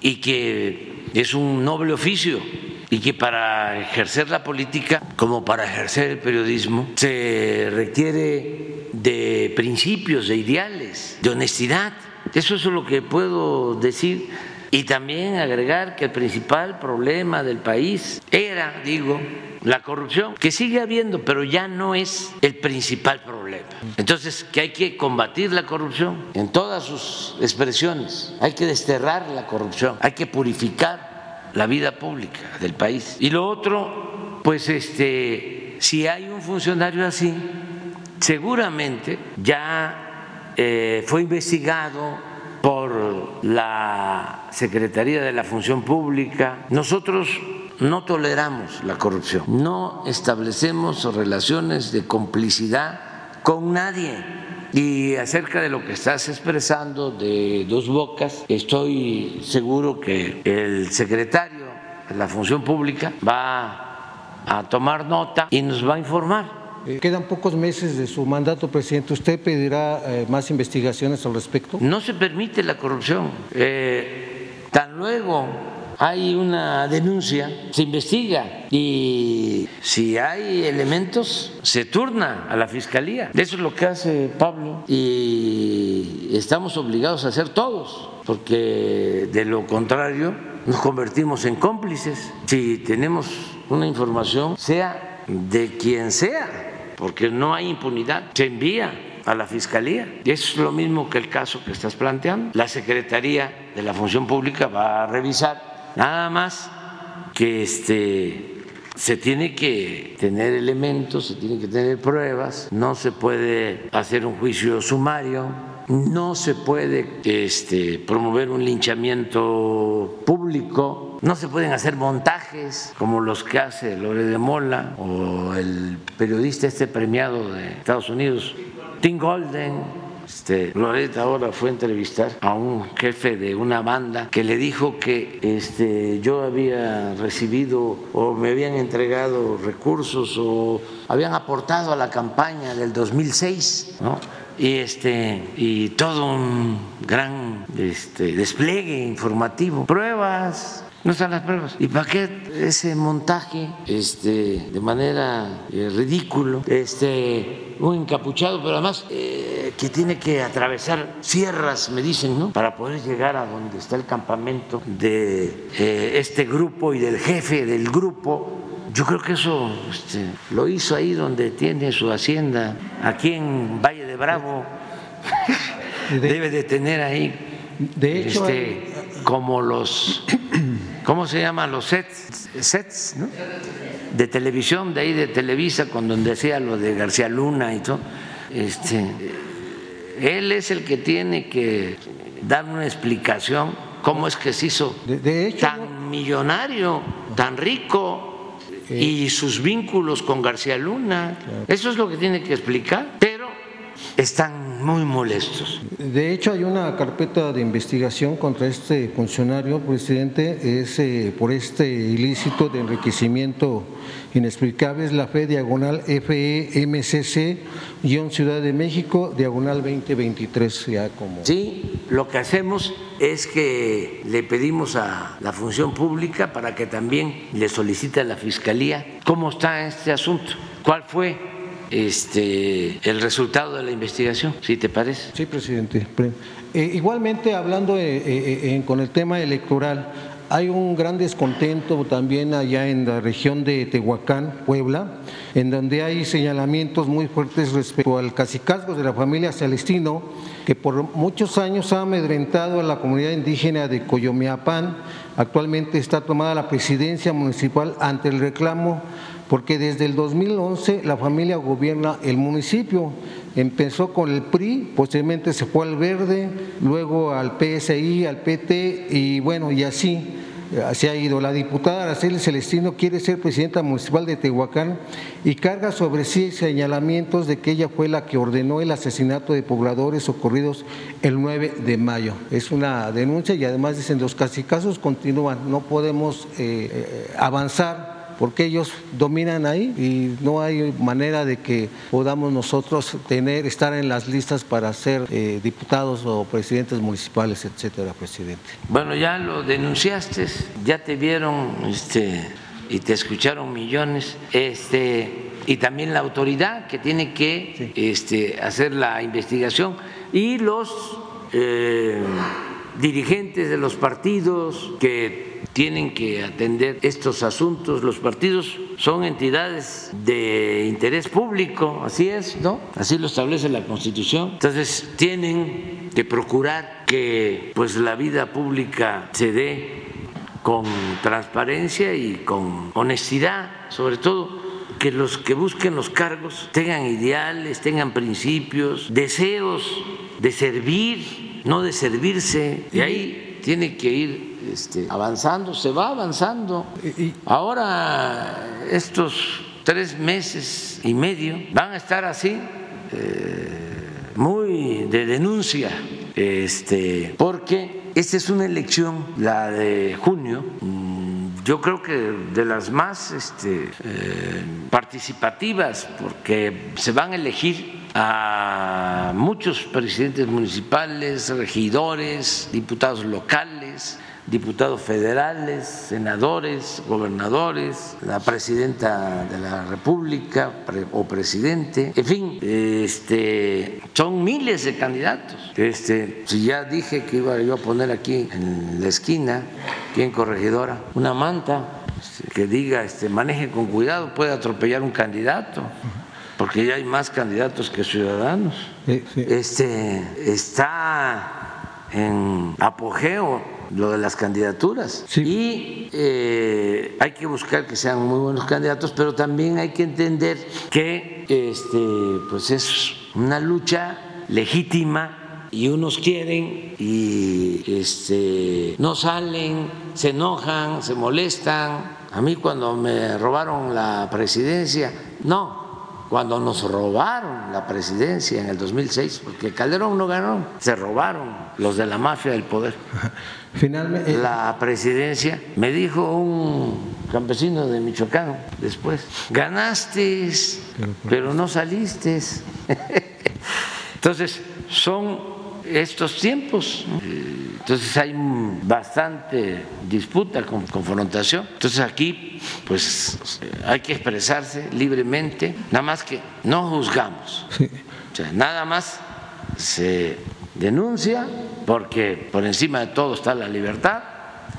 y que es un noble oficio y que para ejercer la política, como para ejercer el periodismo, se requiere de principios, de ideales, de honestidad. Eso es lo que puedo decir y también agregar que el principal problema del país era, digo, la corrupción, que sigue habiendo, pero ya no es el principal problema. Entonces, que hay que combatir la corrupción en todas sus expresiones, hay que desterrar la corrupción, hay que purificar la vida pública del país. Y lo otro, pues este, si hay un funcionario así, seguramente ya eh, fue investigado por la Secretaría de la Función Pública. Nosotros no toleramos la corrupción, no establecemos relaciones de complicidad con nadie. Y acerca de lo que estás expresando de dos bocas, estoy seguro que el secretario de la Función Pública va a tomar nota y nos va a informar. Eh, quedan pocos meses de su mandato, presidente. ¿Usted pedirá eh, más investigaciones al respecto? No se permite la corrupción. Eh, tan luego hay una denuncia, se investiga y si hay elementos, se turna a la fiscalía. Eso es lo que hace Pablo y estamos obligados a hacer todos, porque de lo contrario nos convertimos en cómplices. Si tenemos una información, sea de quien sea, porque no hay impunidad, se envía a la Fiscalía. Es lo mismo que el caso que estás planteando. La Secretaría de la Función Pública va a revisar Nada más que este, se tiene que tener elementos, se tiene que tener pruebas, no se puede hacer un juicio sumario, no se puede este, promover un linchamiento público, no se pueden hacer montajes como los que hace Lore de Mola o el periodista este premiado de Estados Unidos, Tim Golden este, Loreta ahora fue a entrevistar a un jefe de una banda que le dijo que este, yo había recibido o me habían entregado recursos o habían aportado a la campaña del 2006, ¿no? y este y todo un gran este, despliegue informativo, pruebas, no están las pruebas. ¿Y para qué ese montaje este, de manera eh, ridículo? Este, un encapuchado, pero además eh, que tiene que atravesar sierras, me dicen, ¿no? Para poder llegar a donde está el campamento de eh, este grupo y del jefe del grupo. Yo creo que eso este, lo hizo ahí donde tiene su hacienda, aquí en Valle de Bravo. [LAUGHS] Debe de tener ahí, de hecho, este, como los ¿cómo se llaman los sets? Sets, ¿no? De televisión, de ahí de Televisa, con donde decía lo de García Luna y todo. Este, él es el que tiene que dar una explicación cómo es que se hizo tan millonario, tan rico y sus vínculos con García Luna. Eso es lo que tiene que explicar. Están muy molestos. De hecho, hay una carpeta de investigación contra este funcionario, presidente, es eh, por este ilícito de enriquecimiento inexplicable, es la FE diagonal FEMCC, guion Ciudad de México, diagonal 2023, ya como. Sí, lo que hacemos es que le pedimos a la función pública para que también le solicite a la fiscalía cómo está este asunto, cuál fue este, el resultado de la investigación, si te parece. Sí, presidente. Eh, igualmente, hablando eh, eh, con el tema electoral, hay un gran descontento también allá en la región de Tehuacán, Puebla, en donde hay señalamientos muy fuertes respecto al cacicazgo de la familia Celestino, que por muchos años ha amedrentado a la comunidad indígena de Coyomeapán. Actualmente está tomada la presidencia municipal ante el reclamo porque desde el 2011 la familia gobierna el municipio. Empezó con el PRI, posteriormente se fue al Verde, luego al PSI, al PT y bueno, y así se ha ido. La diputada Araceli Celestino quiere ser presidenta municipal de Tehuacán y carga sobre sí señalamientos de que ella fue la que ordenó el asesinato de pobladores ocurridos el 9 de mayo. Es una denuncia y además dicen los casos continúan, no podemos eh, eh, avanzar porque ellos dominan ahí y no hay manera de que podamos nosotros tener, estar en las listas para ser eh, diputados o presidentes municipales, etcétera, presidente. Bueno, ya lo denunciaste, ya te vieron este, y te escucharon millones, este, y también la autoridad que tiene que este, hacer la investigación y los eh, dirigentes de los partidos que tienen que atender estos asuntos. Los partidos son entidades de interés público, así es, ¿no? Así lo establece la Constitución. Entonces, tienen que procurar que pues la vida pública se dé con transparencia y con honestidad, sobre todo que los que busquen los cargos tengan ideales, tengan principios, deseos de servir, no de servirse. Y ahí tiene que ir este, avanzando, se va avanzando. Ahora estos tres meses y medio van a estar así, eh, muy de denuncia, este, porque esta es una elección, la de junio yo creo que de las más este, eh, participativas, porque se van a elegir a muchos presidentes municipales, regidores, diputados locales, diputados federales, senadores, gobernadores, la presidenta de la República o presidente, en fin, este, son miles de candidatos. Este, si ya dije que iba yo a poner aquí en la esquina, aquí Corregidora, una manta este, que diga este, maneje con cuidado, puede atropellar un candidato porque ya hay más candidatos que ciudadanos. Este, está en apogeo lo de las candidaturas. Y eh, hay que buscar que sean muy buenos candidatos, pero también hay que entender que este, pues es una lucha legítima y unos quieren y este, no salen, se enojan, se molestan. A mí cuando me robaron la presidencia, no, cuando nos robaron la presidencia en el 2006, porque Calderón no ganó, se robaron los de la mafia del poder. [LAUGHS] Finalmente. Eh, la presidencia, me dijo un campesino de Michoacán después, ganaste, pero no saliste. [LAUGHS] Entonces, son estos tiempos. Entonces hay bastante disputa, confrontación. Entonces aquí, pues hay que expresarse libremente, nada más que no juzgamos. O sea, nada más se denuncia porque por encima de todo está la libertad,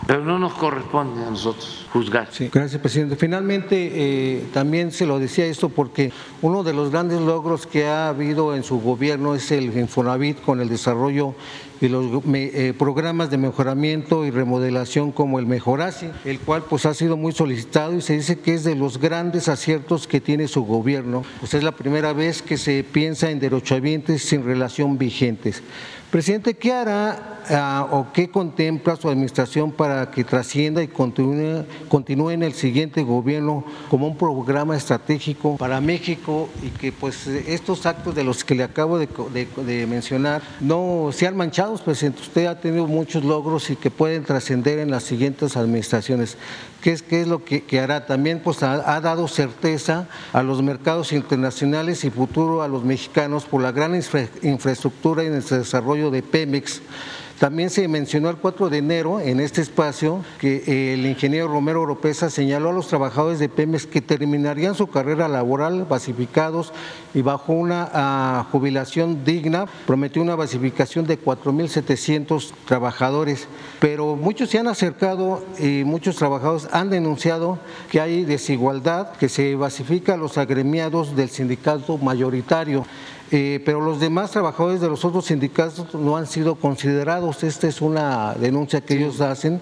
pero no nos corresponde a nosotros juzgar. Sí, gracias, presidente. Finalmente, eh, también se lo decía esto porque uno de los grandes logros que ha habido en su gobierno es el Infonavit con el desarrollo y los eh, programas de mejoramiento y remodelación como el Mejorasi, el cual pues ha sido muy solicitado y se dice que es de los grandes aciertos que tiene su gobierno. Pues es la primera vez que se piensa en derechohabientes sin relación vigentes. Presidente, ¿qué hará ah, o qué contempla su administración para que trascienda y continúe, continúe, en el siguiente gobierno como un programa estratégico para México y que pues estos actos de los que le acabo de, mencionar no sean manchados, presidente? Usted ha tenido muchos logros y que pueden trascender en las siguientes administraciones. ¿Qué es, qué es lo que, hará? También pues, ha, dado certeza a los mercados internacionales y futuro a los mexicanos por la gran infraestructura y el desarrollo de Pemex también se mencionó el 4 de enero en este espacio que el ingeniero Romero Oropesa señaló a los trabajadores de Pemex que terminarían su carrera laboral basificados y bajo una ah, jubilación digna. Prometió una basificación de 4.700 trabajadores, pero muchos se han acercado y muchos trabajadores han denunciado que hay desigualdad, que se basifica a los agremiados del sindicato mayoritario. Eh, pero los demás trabajadores de los otros sindicatos no han sido considerados. Esta es una denuncia que ellos hacen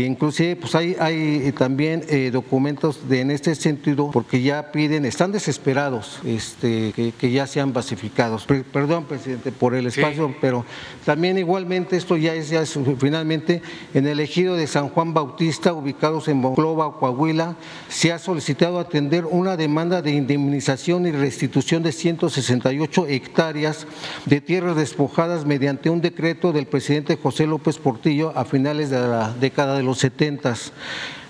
inclusive pues hay, hay también eh, documentos de, en este sentido porque ya piden, están desesperados este, que, ya sean basificados. perdón, presidente, por el espacio, pero también igualmente esto ya es, ya es finalmente en el ejido de San Juan Bautista, ubicados en Monclova, Coahuila, se ha solicitado atender una demanda de indemnización y restitución de 168 hectáreas de tierras despojadas mediante un decreto del presidente José López Portillo a finales de la década de los setentas.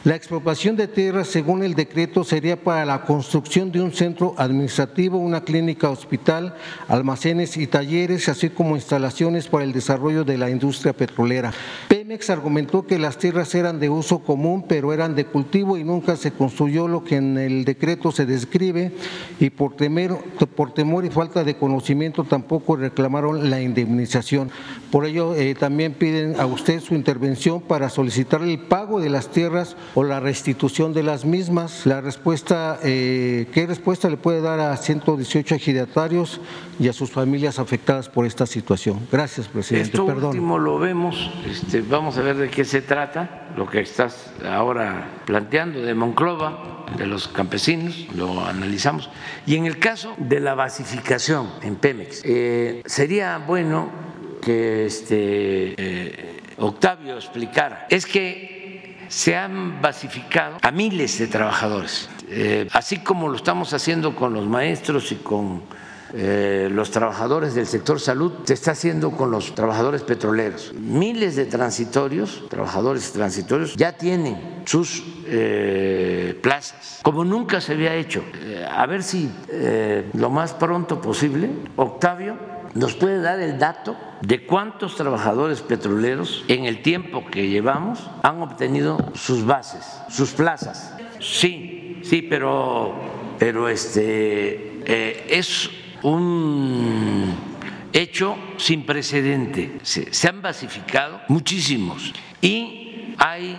La expropiación de tierras, según el decreto, sería para la construcción de un centro administrativo, una clínica hospital, almacenes y talleres, así como instalaciones para el desarrollo de la industria petrolera. Pemex argumentó que las tierras eran de uso común, pero eran de cultivo y nunca se construyó lo que en el decreto se describe y por, temer, por temor y falta de conocimiento tampoco reclamaron la indemnización. Por ello, eh, también piden a usted su intervención para solicitar el pago de las tierras o la restitución de las mismas. La respuesta, eh, ¿qué respuesta le puede dar a 118 ejidatarios y a sus familias afectadas por esta situación? Gracias, presidente. Esto último lo vemos, este, vamos vamos a ver de qué se trata, lo que estás ahora planteando de Monclova, de los campesinos, lo analizamos. Y en el caso de la basificación en Pemex, eh, sería bueno que este, eh, Octavio explicara. Es que se han basificado a miles de trabajadores, eh, así como lo estamos haciendo con los maestros y con eh, los trabajadores del sector salud, se está haciendo con los trabajadores petroleros. Miles de transitorios, trabajadores transitorios, ya tienen sus eh, plazas, como nunca se había hecho. A ver si lo más pronto posible, Octavio nos puede dar el dato de cuántos trabajadores petroleros en el tiempo que llevamos han obtenido sus bases, sus plazas. Sí, sí, pero, pero este, es un hecho sin precedente. Se, han basificado muchísimos y hay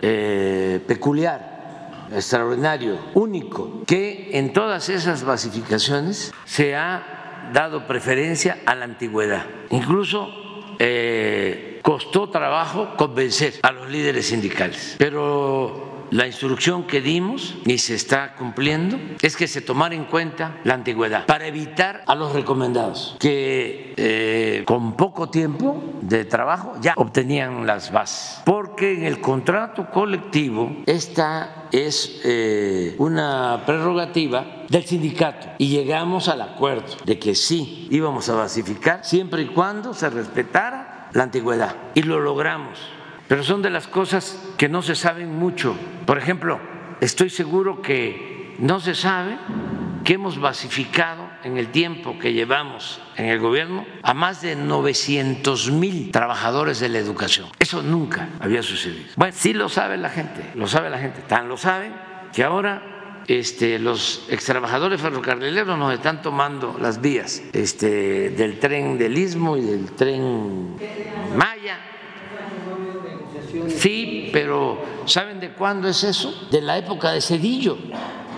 eh, peculiar, extraordinario, único, que en todas esas basificaciones se ha dado preferencia a la antigüedad. Incluso eh, costó trabajo convencer a los líderes sindicales, pero la instrucción que dimos y se está cumpliendo es que se tomara en cuenta la antigüedad para evitar a los recomendados que eh, con poco tiempo de trabajo ya obtenían las bases. Porque en el contrato colectivo esta es eh, una prerrogativa del sindicato y llegamos al acuerdo de que sí íbamos a basificar siempre y cuando se respetara la antigüedad y lo logramos pero son de las cosas que no se saben mucho. Por ejemplo, estoy seguro que no se sabe que hemos basificado en el tiempo que llevamos en el gobierno a más de 900 mil trabajadores de la educación. Eso nunca había sucedido. Bueno, sí lo sabe la gente, lo sabe la gente, tan lo saben que ahora este, los extrabajadores ferrocarrileros nos están tomando las vías este, del tren del Istmo y del tren Maya Sí, pero ¿saben de cuándo es eso? De la época de Cedillo.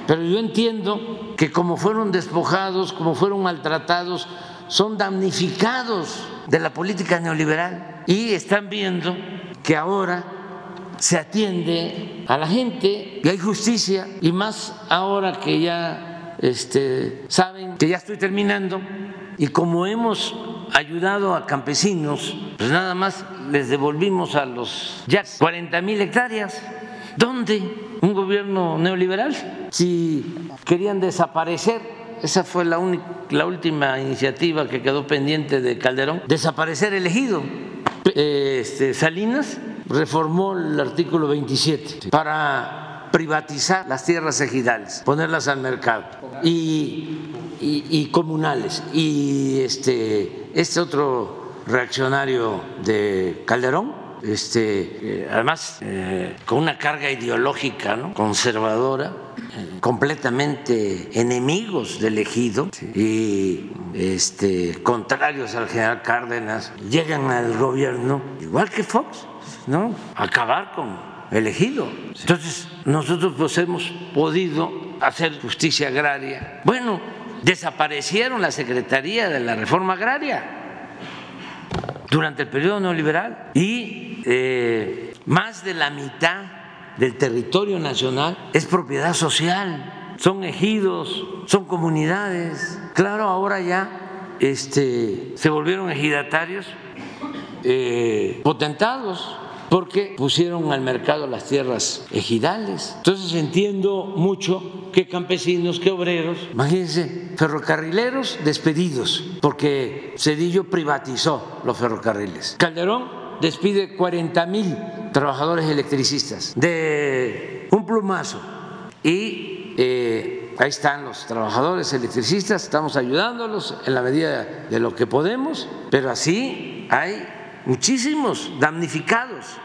Pero yo entiendo que como fueron despojados, como fueron maltratados, son damnificados de la política neoliberal y están viendo que ahora se atiende a la gente y hay justicia y más ahora que ya este, saben que ya estoy terminando y como hemos ayudado a campesinos, pues nada más les devolvimos a los ya 40 mil hectáreas. ¿Dónde? Un gobierno neoliberal. Si querían desaparecer, esa fue la, la última iniciativa que quedó pendiente de Calderón, desaparecer elegido. Este, Salinas reformó el artículo 27 para privatizar las tierras ejidales, ponerlas al mercado y, y comunales. Y este, este otro reaccionario de Calderón, este, eh, además eh, con una carga ideológica conservadora, eh, completamente enemigos del ejido y este, contrarios al general Cárdenas, llegan al gobierno, igual que Fox, ¿no? acabar con el ejido. Entonces, nosotros pues hemos podido hacer justicia agraria. Bueno, desaparecieron la Secretaría de la Reforma Agraria durante el periodo neoliberal y eh, más de la mitad del territorio nacional es propiedad social, son ejidos, son comunidades. Claro, ahora ya este, se volvieron ejidatarios eh, potentados porque pusieron al mercado las tierras ejidales. Entonces entiendo mucho que campesinos, que obreros, imagínense, ferrocarrileros despedidos, porque Cedillo privatizó los ferrocarriles. Calderón despide 40 mil trabajadores electricistas de un plumazo y eh, ahí están los trabajadores electricistas, estamos ayudándolos en la medida de lo que podemos, pero así hay muchísimos damnificados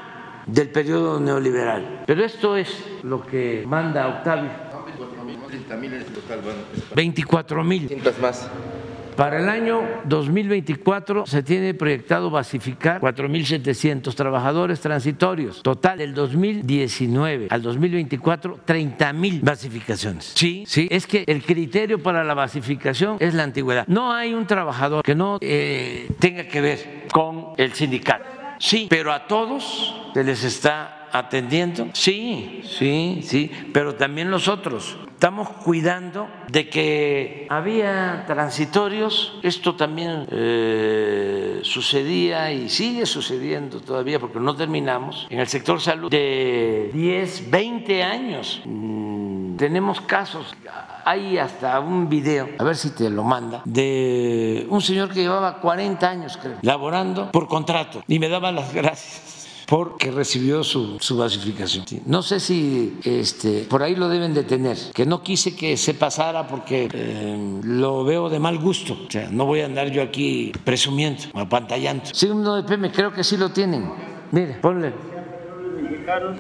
del periodo neoliberal. Pero esto es lo que manda Octavio. 24 mil. más. Para el año 2024 se tiene proyectado basificar 4.700 trabajadores transitorios. Total, del 2019 al 2024, 30.000 basificaciones. Sí, sí, es que el criterio para la basificación es la antigüedad. No hay un trabajador que no eh, tenga que ver con el sindicato Sí, pero a todos se les está atendiendo. Sí, sí, sí, pero también los otros. Estamos cuidando de que había transitorios, esto también eh, sucedía y sigue sucediendo todavía porque no terminamos, en el sector salud de 10, 20 años. Mm, tenemos casos, hay hasta un video, a ver si te lo manda, de un señor que llevaba 40 años, creo, laborando por contrato y me daba las [LAUGHS] gracias porque recibió su, su basificación. No sé si este, por ahí lo deben de tener, que no quise que se pasara porque eh, lo veo de mal gusto. O sea, no voy a andar yo aquí presumiendo, apantallando. Sí, uno de PM, creo que sí lo tienen. Mire, ponle.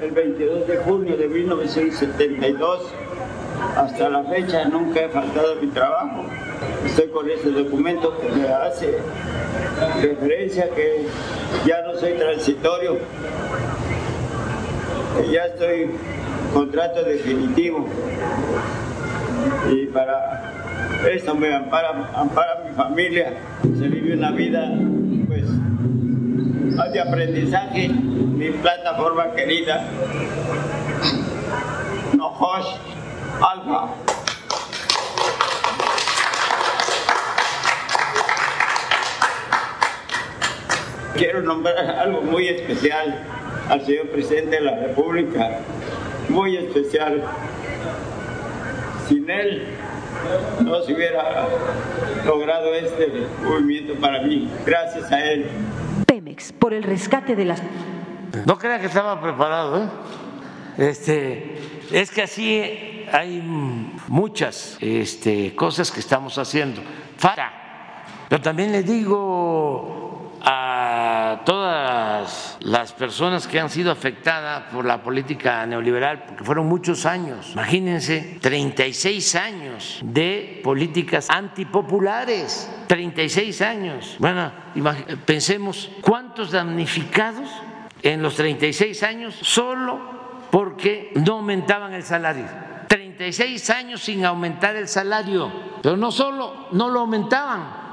El 22 de junio de 1972, hasta la fecha nunca he faltado a mi trabajo. Estoy con este documento que me hace referencia que ya no soy transitorio, que ya estoy contrato definitivo. Y para esto me ampara, ampara mi familia, se vive una vida pues de aprendizaje, mi plataforma querida, Nojosh Alfa. Quiero nombrar algo muy especial al señor presidente de la República, muy especial. Sin él no se hubiera logrado este movimiento para mí, gracias a él. Pemex, por el rescate de las... No crea que estaba preparado, ¿eh? Este, es que así hay muchas este, cosas que estamos haciendo. Falta. Pero también le digo a todas las personas que han sido afectadas por la política neoliberal, porque fueron muchos años, imagínense, 36 años de políticas antipopulares, 36 años. Bueno, pensemos cuántos damnificados en los 36 años solo porque no aumentaban el salario. 36 años sin aumentar el salario, pero no solo no lo aumentaban,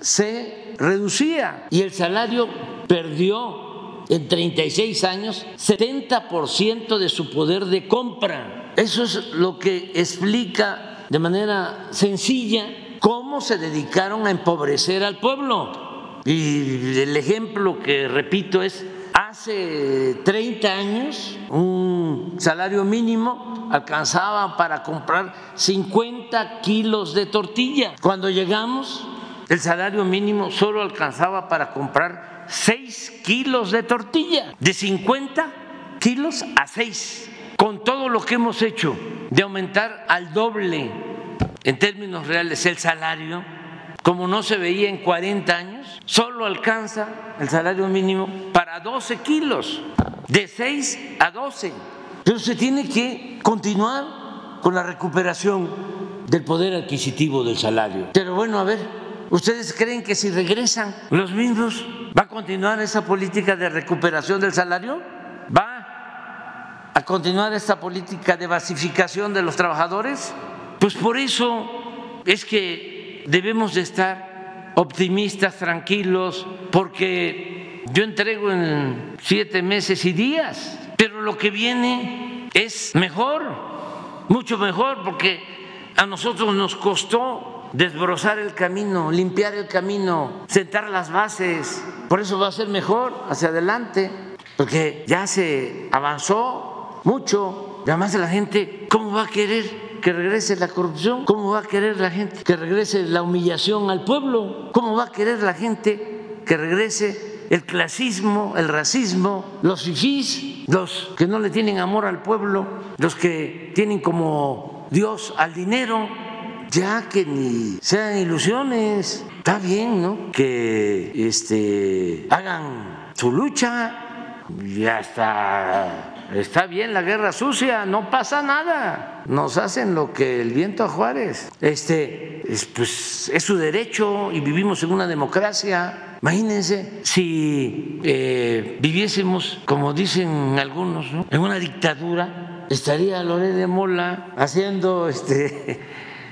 se reducía y el salario perdió en 36 años 70% de su poder de compra. Eso es lo que explica de manera sencilla cómo se dedicaron a empobrecer al pueblo. Y el ejemplo que repito es, hace 30 años un salario mínimo alcanzaba para comprar 50 kilos de tortilla. Cuando llegamos el salario mínimo solo alcanzaba para comprar 6 kilos de tortilla, de 50 kilos a 6. Con todo lo que hemos hecho de aumentar al doble en términos reales el salario, como no se veía en 40 años, solo alcanza el salario mínimo para 12 kilos, de 6 a 12. Pero se tiene que continuar con la recuperación del poder adquisitivo del salario. Pero bueno, a ver, ¿Ustedes creen que si regresan los mismos va a continuar esa política de recuperación del salario? ¿Va a continuar esta política de basificación de los trabajadores? Pues por eso es que debemos de estar optimistas, tranquilos, porque yo entrego en siete meses y días, pero lo que viene es mejor, mucho mejor, porque a nosotros nos costó desbrozar el camino, limpiar el camino, sentar las bases. Por eso va a ser mejor hacia adelante, porque ya se avanzó mucho. Y además la gente, ¿cómo va a querer que regrese la corrupción? ¿Cómo va a querer la gente que regrese la humillación al pueblo? ¿Cómo va a querer la gente que regrese el clasismo, el racismo, los fifís, los que no le tienen amor al pueblo, los que tienen como Dios al dinero? Ya que ni sean ilusiones, está bien, ¿no? Que este, hagan su lucha y hasta está bien la guerra sucia, no pasa nada. Nos hacen lo que el viento a Juárez. Este, es, pues es su derecho y vivimos en una democracia. Imagínense si eh, viviésemos, como dicen algunos, en una dictadura, estaría Loré de Mola haciendo este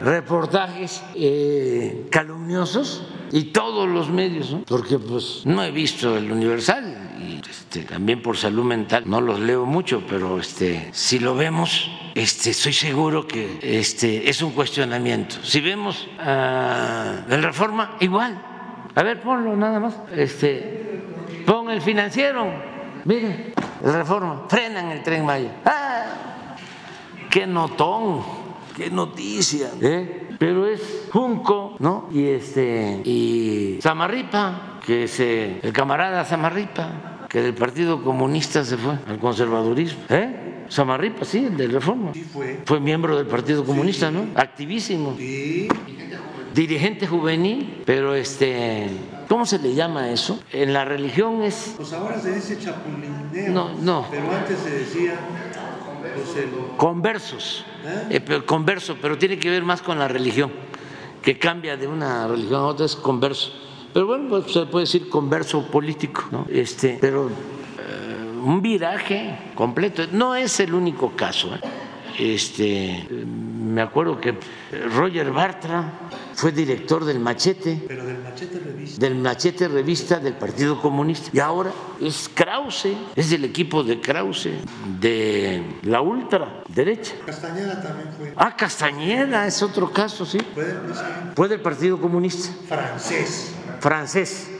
reportajes eh, calumniosos y todos los medios, ¿no? porque pues no he visto el Universal y este, también por salud mental no los leo mucho, pero este, si lo vemos, este, estoy seguro que este, es un cuestionamiento. Si vemos uh, el Reforma, igual. A ver, ponlo nada más. Este, pon el financiero. Miren, el Reforma, frenan el tren Maya. ¡Ah! ¡Qué notón! ¡Qué noticia! ¿eh? Pero es Junco, ¿no? Y este y Samarripa, que es eh, el camarada Samarripa, que del Partido Comunista se fue al conservadurismo, ¿eh? Samarripa, sí, el de Reforma. Sí fue. Fue miembro del Partido Comunista, ¿no? Activísimo. Sí. Dirigente juvenil, pero este, ¿cómo se le llama eso? En la religión es Pues ahora se dice chapulineo. No, no. Pero antes se decía conversos, ¿Eh? pero converso, pero tiene que ver más con la religión, que cambia de una religión a otra es converso. Pero bueno, pues se puede decir converso político, ¿no? Este, pero eh, un viraje completo. No es el único caso. ¿eh? Este, me acuerdo que Roger Bartra fue director del Machete pero del machete revista. del Machete Revista del Partido Comunista. Y ahora es Krause, es del equipo de Krause, de la ultra derecha. Castañeda también fue. Ah, Castañeda es otro caso, sí. Fue del presidente Fue del Partido Comunista francés. francés.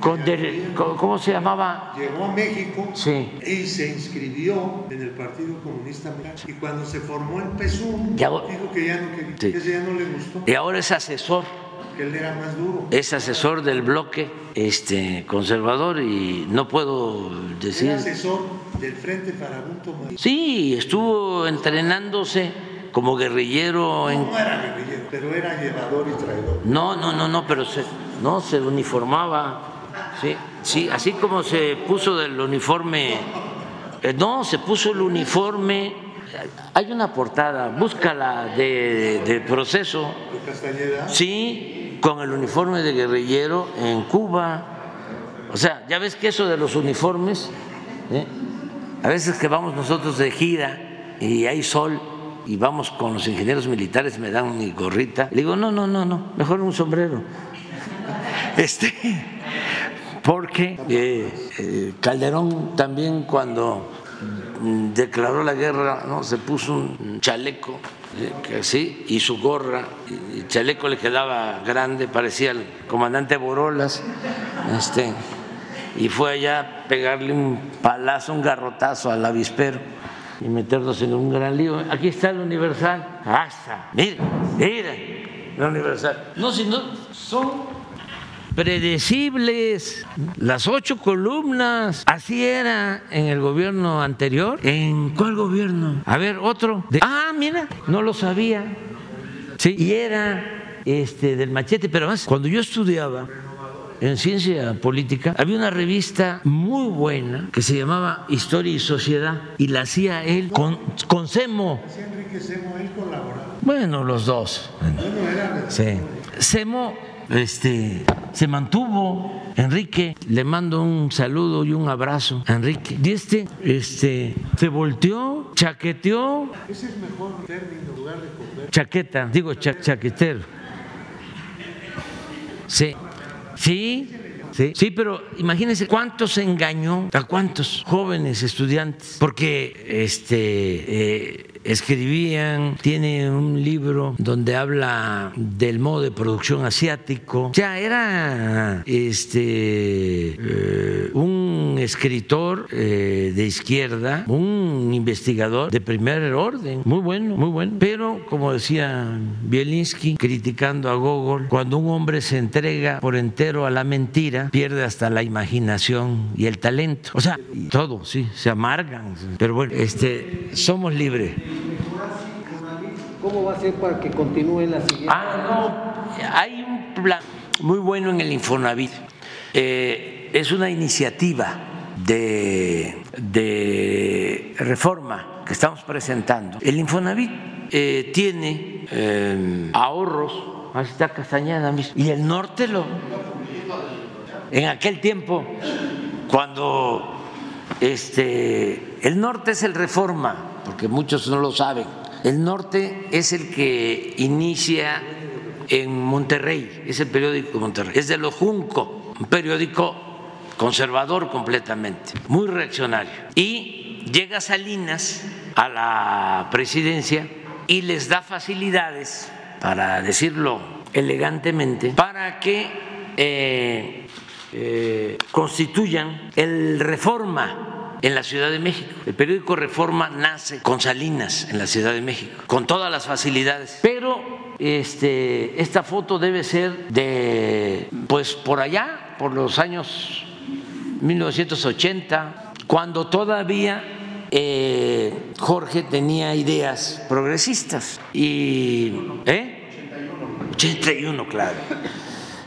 Con del- había- co- ¿Cómo se llamaba? llegó a México Sí. y se inscribió en el Partido Comunista Mexicano. Y cuando se formó el PSUM, Ya- dijo que ya no quería, Sí. que ya no le gustó, Y ahora es asesor, que él era más duro. es asesor del bloque este, conservador y no puedo decir... Era asesor del Frente Farabunto María. Sí, estuvo entrenándose como guerrillero en No era guerrillero, pero era llevador y traidor. No, no, no, no, pero se, no se uniformaba. Sí, sí, así como se puso del uniforme. eh, no, se puso el uniforme. Hay una portada, búscala de, de proceso. De Castañeda, Sí, con el uniforme de guerrillero en Cuba. O sea, ya ves que eso de los uniformes, ¿eh? a veces que vamos nosotros de gira y hay sol y vamos con los ingenieros militares, me dan mi gorrita. Le digo, no, no, no, no, mejor un sombrero. [LAUGHS] Este, porque eh, eh, Calderón también cuando mm, declaró la guerra, ¿no? se puso un chaleco eh, así y su gorra, el chaleco le quedaba grande, parecía el comandante Borolas, este, y fue allá a pegarle un palazo, un garrotazo al avispero y meternos en un gran lío. Aquí está el Universal, hasta, mira, mira, el Universal. No, si no, son predecibles, las ocho columnas. Así era en el gobierno anterior. ¿En cuál gobierno? A ver, otro. Ah, mira, no lo sabía. Sí, y era este del machete, pero además, cuando yo estudiaba en ciencia política, había una revista muy buena que se llamaba Historia y Sociedad y la hacía él con, con Semo. Enrique Semo, él colaboraba. Bueno, los dos. Bueno, era Sí. Semo este, se mantuvo. Enrique, le mando un saludo y un abrazo a Enrique. Y este, este se volteó, chaqueteó. Ese es mejor término lugar de comer. Chaqueta, digo cha- chaquetero. Sí, sí, sí, sí, pero imagínense cuántos engañó, a cuántos jóvenes estudiantes, porque este eh, escribían, tiene un libro donde habla del modo de producción asiático. Ya era este eh, un escritor eh, de izquierda, un investigador de primer orden, muy bueno, muy bueno. Pero como decía Bielinski, criticando a Gogol, cuando un hombre se entrega por entero a la mentira, pierde hasta la imaginación y el talento. O sea, todo, sí, se amargan. Pero bueno, este, somos libres. ¿Cómo va a ser para que continúe la siguiente? Ah, no, hay un plan muy bueno en el Infonavit. Eh, es una iniciativa de, de reforma que estamos presentando. El Infonavit eh, tiene eh, ahorros, ahí está Castañeda mismo, y el norte lo... En aquel tiempo, cuando este, el norte es el reforma, porque muchos no lo saben, El norte es el que inicia en Monterrey, es el periódico de Monterrey, es de Lo Junco, un periódico conservador completamente, muy reaccionario. Y llega Salinas a la presidencia y les da facilidades, para decirlo elegantemente, para que eh, eh, constituyan el Reforma en la Ciudad de México. El periódico Reforma nace con Salinas en la Ciudad de México, con todas las facilidades. Pero este, esta foto debe ser de, pues por allá, por los años 1980, cuando todavía eh, Jorge tenía ideas progresistas. Y, ¿eh? 81, claro.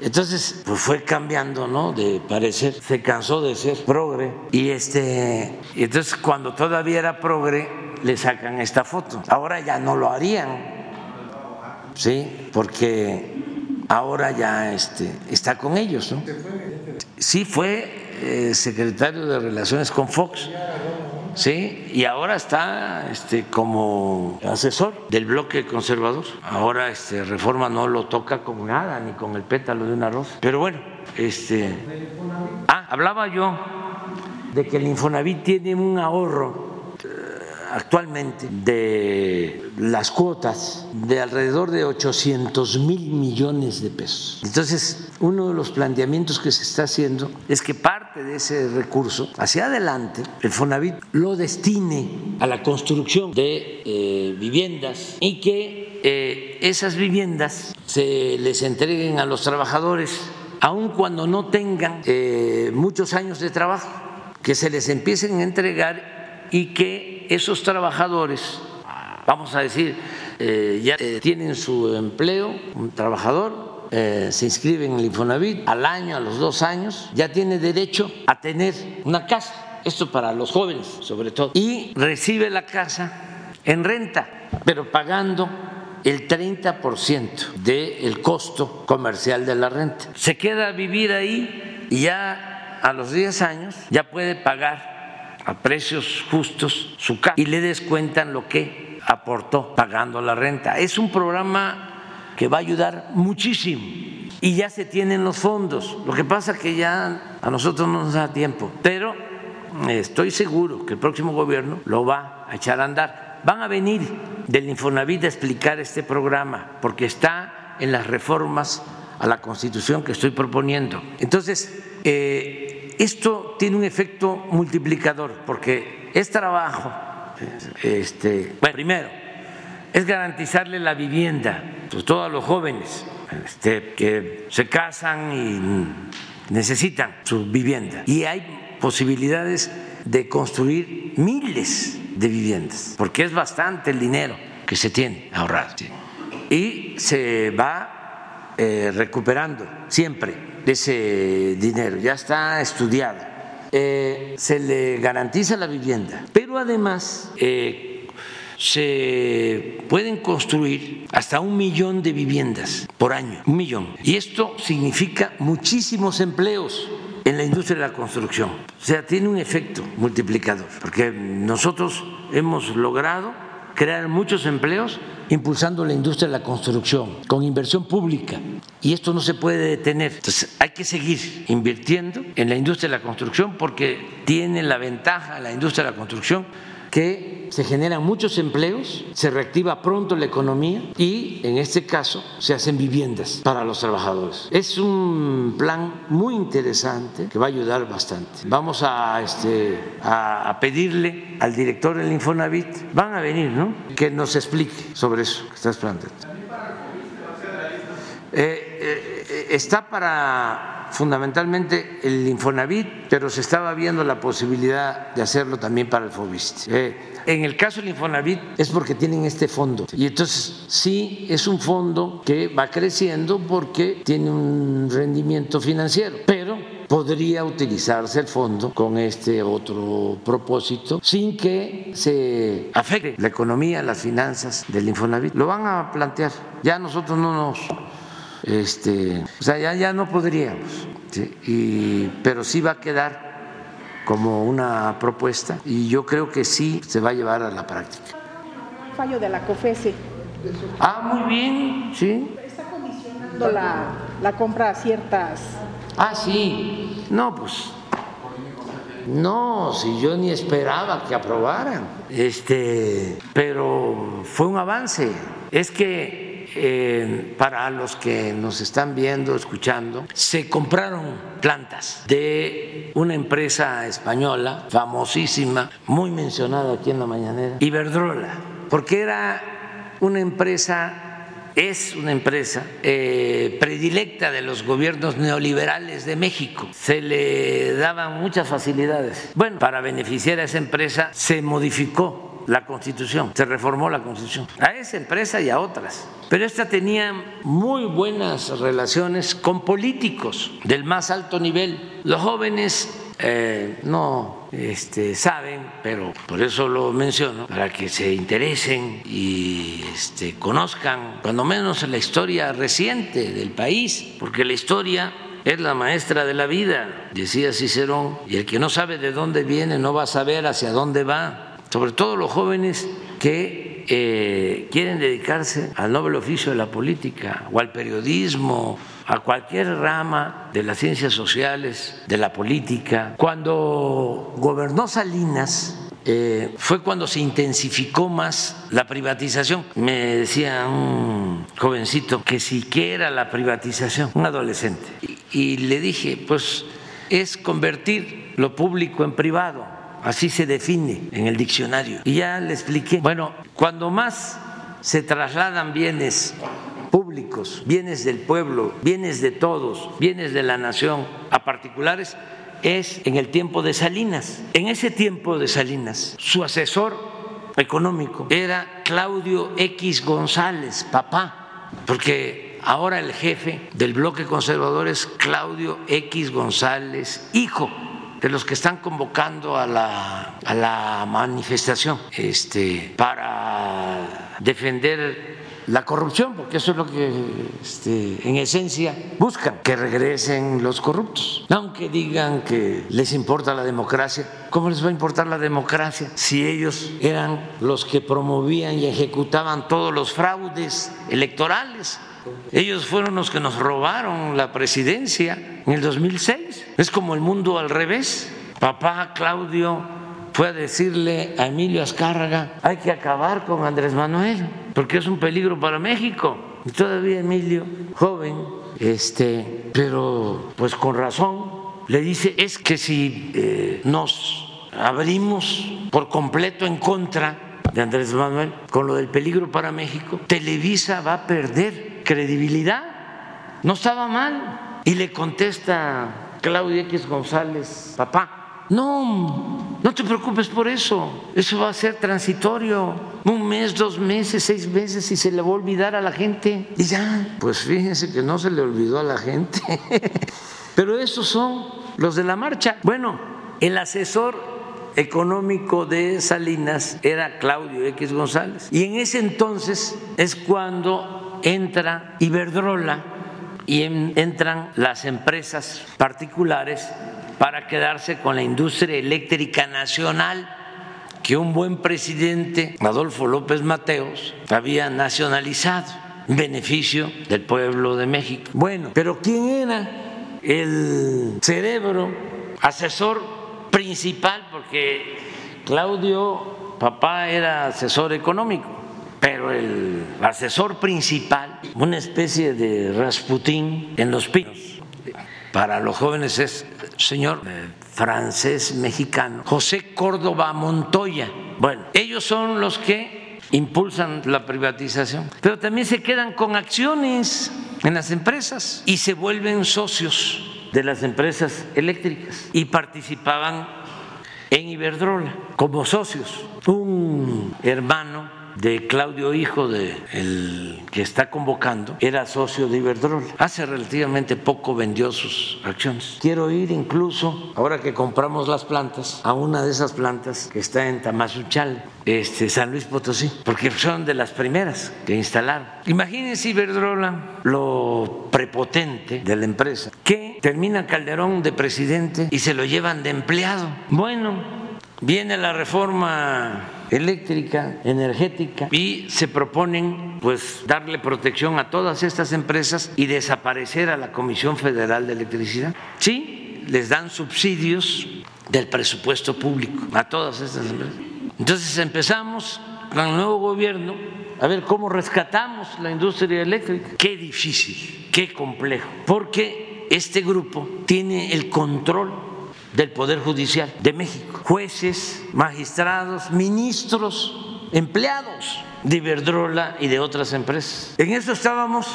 Entonces, pues fue cambiando, ¿no? De parecer, se cansó de ser progre. Y este, entonces cuando todavía era progre, le sacan esta foto. Ahora ya no lo harían, ¿sí? Porque ahora ya este, está con ellos, ¿no? Sí fue secretario de Relaciones con Fox. Sí, y ahora está este, como asesor del bloque conservador. Ahora este, Reforma no lo toca con nada, ni con el pétalo de una rosa. Pero bueno, este. Ah, hablaba yo de que el Infonavit tiene un ahorro actualmente de las cuotas de alrededor de 800 mil millones de pesos. Entonces, uno de los planteamientos que se está haciendo es que parte de ese recurso hacia adelante, el Fonavit lo destine a la construcción de eh, viviendas y que eh, esas viviendas se les entreguen a los trabajadores aun cuando no tengan eh, muchos años de trabajo, que se les empiecen a entregar y que esos trabajadores, vamos a decir, eh, ya eh, tienen su empleo, un trabajador eh, se inscribe en el Infonavit al año, a los dos años, ya tiene derecho a tener una casa, esto para los jóvenes sobre todo, y recibe la casa en renta, pero pagando el 30% del costo comercial de la renta. Se queda a vivir ahí y ya a los 10 años ya puede pagar a precios justos su casa y le descuentan lo que aportó pagando la renta. Es un programa que va a ayudar muchísimo y ya se tienen los fondos. Lo que pasa que ya a nosotros no nos da tiempo, pero estoy seguro que el próximo gobierno lo va a echar a andar. Van a venir del Infonavit a explicar este programa porque está en las reformas a la Constitución que estoy proponiendo. Entonces, eh, esto tiene un efecto multiplicador porque es trabajo. Este, bueno, primero, es garantizarle la vivienda a todos los jóvenes este, que se casan y necesitan su vivienda. Y hay posibilidades de construir miles de viviendas, porque es bastante el dinero que se tiene ahorrado. Y se va eh, recuperando siempre ese dinero, ya está estudiado. Eh, se le garantiza la vivienda, pero además eh, se pueden construir hasta un millón de viviendas por año, un millón. Y esto significa muchísimos empleos en la industria de la construcción. O sea, tiene un efecto multiplicador, porque nosotros hemos logrado crear muchos empleos impulsando la industria de la construcción con inversión pública y esto no se puede detener. Entonces hay que seguir invirtiendo en la industria de la construcción porque tiene la ventaja la industria de la construcción que se generan muchos empleos, se reactiva pronto la economía y en este caso se hacen viviendas para los trabajadores. Es un plan muy interesante que va a ayudar bastante. Vamos a, este, pedirle al director del Infonavit, van a venir, ¿no? Que nos explique sobre eso que estás planteando. Eh, eh, está para fundamentalmente el Infonavit, pero se estaba viendo la posibilidad de hacerlo también para el FOBIST. Eh, en el caso del Infonavit es porque tienen este fondo y entonces sí es un fondo que va creciendo porque tiene un rendimiento financiero, pero podría utilizarse el fondo con este otro propósito sin que se afecte la economía, las finanzas del Infonavit. Lo van a plantear. Ya nosotros no nos este, o sea, ya, ya no podríamos, y, pero sí va a quedar como una propuesta y yo creo que sí se va a llevar a la práctica. fallo de la COFESE. Ah, muy bien, sí. Está condicionando la, la compra a ciertas... Ah, sí. No, pues no, si yo ni esperaba que aprobaran, este, pero fue un avance. Es que eh, para los que nos están viendo, escuchando, se compraron plantas de una empresa española famosísima, muy mencionada aquí en la mañanera, Iberdrola, porque era una empresa es una empresa eh, predilecta de los gobiernos neoliberales de México. Se le daban muchas facilidades. Bueno, para beneficiar a esa empresa se modificó la constitución, se reformó la constitución, a esa empresa y a otras. Pero esta tenía muy buenas relaciones con políticos del más alto nivel. Los jóvenes eh, no este, saben, pero por eso lo menciono, para que se interesen y este, conozcan cuando menos la historia reciente del país, porque la historia es la maestra de la vida, decía Cicerón, y el que no sabe de dónde viene no va a saber hacia dónde va, sobre todo los jóvenes que eh, quieren dedicarse al noble oficio de la política o al periodismo a cualquier rama de las ciencias sociales, de la política. Cuando gobernó Salinas, eh, fue cuando se intensificó más la privatización. Me decía un jovencito que siquiera la privatización, un adolescente. y le dije, pues es convertir lo público en privado. Así se define en el diccionario. Y ya le expliqué. Bueno, cuando más se trasladan bienes públicos, bienes del pueblo, bienes de todos, bienes de la nación a particulares, es en el tiempo de Salinas. En ese tiempo de Salinas, su asesor económico era Claudio X González, papá, porque ahora el jefe del bloque conservador es Claudio X González, hijo de los que están convocando a la, a la manifestación este, para defender la corrupción, porque eso es lo que este, en esencia buscan, que regresen los corruptos. Aunque digan que les importa la democracia, ¿cómo les va a importar la democracia si ellos eran los que promovían y ejecutaban todos los fraudes electorales? Ellos fueron los que nos robaron la presidencia en el 2006. Es como el mundo al revés. Papá Claudio fue a decirle a Emilio Azcárraga, hay que acabar con Andrés Manuel, porque es un peligro para México. Y todavía Emilio, joven, este, pero pues con razón, le dice, es que si eh, nos abrimos por completo en contra de Andrés Manuel con lo del peligro para México, Televisa va a perder credibilidad. No estaba mal. Y le contesta Claudia X González, papá, no, no te preocupes por eso. Eso va a ser transitorio. Un mes, dos meses, seis meses y se le va a olvidar a la gente. Y ya, pues fíjense que no se le olvidó a la gente. [LAUGHS] Pero esos son los de la marcha. Bueno, el asesor económico de Salinas era Claudio X González. Y en ese entonces es cuando entra Iberdrola y entran las empresas particulares para quedarse con la industria eléctrica nacional que un buen presidente, Adolfo López Mateos, había nacionalizado en beneficio del pueblo de México. Bueno, pero ¿quién era el cerebro asesor principal? Porque Claudio, papá, era asesor económico, pero el asesor principal, una especie de Rasputín en los pinos, para los jóvenes es señor eh, francés mexicano, José Córdoba Montoya. Bueno, ellos son los que impulsan la privatización, pero también se quedan con acciones en las empresas y se vuelven socios de las empresas eléctricas y participaban en Iberdrola como socios. Un hermano de Claudio Hijo, de el que está convocando, era socio de Iberdrola. Hace relativamente poco vendió sus acciones. Quiero ir incluso, ahora que compramos las plantas, a una de esas plantas que está en Tamazuchal, este, San Luis Potosí, porque son de las primeras que instalaron. Imagínense Iberdrola, lo prepotente de la empresa, que termina Calderón de presidente y se lo llevan de empleado. Bueno, viene la reforma eléctrica, energética y se proponen pues darle protección a todas estas empresas y desaparecer a la Comisión Federal de Electricidad. Sí, les dan subsidios del presupuesto público a todas estas empresas. Entonces empezamos con el nuevo gobierno a ver cómo rescatamos la industria eléctrica. Qué difícil, qué complejo, porque este grupo tiene el control del Poder Judicial de México, jueces, magistrados, ministros, empleados de Iberdrola y de otras empresas. En eso estábamos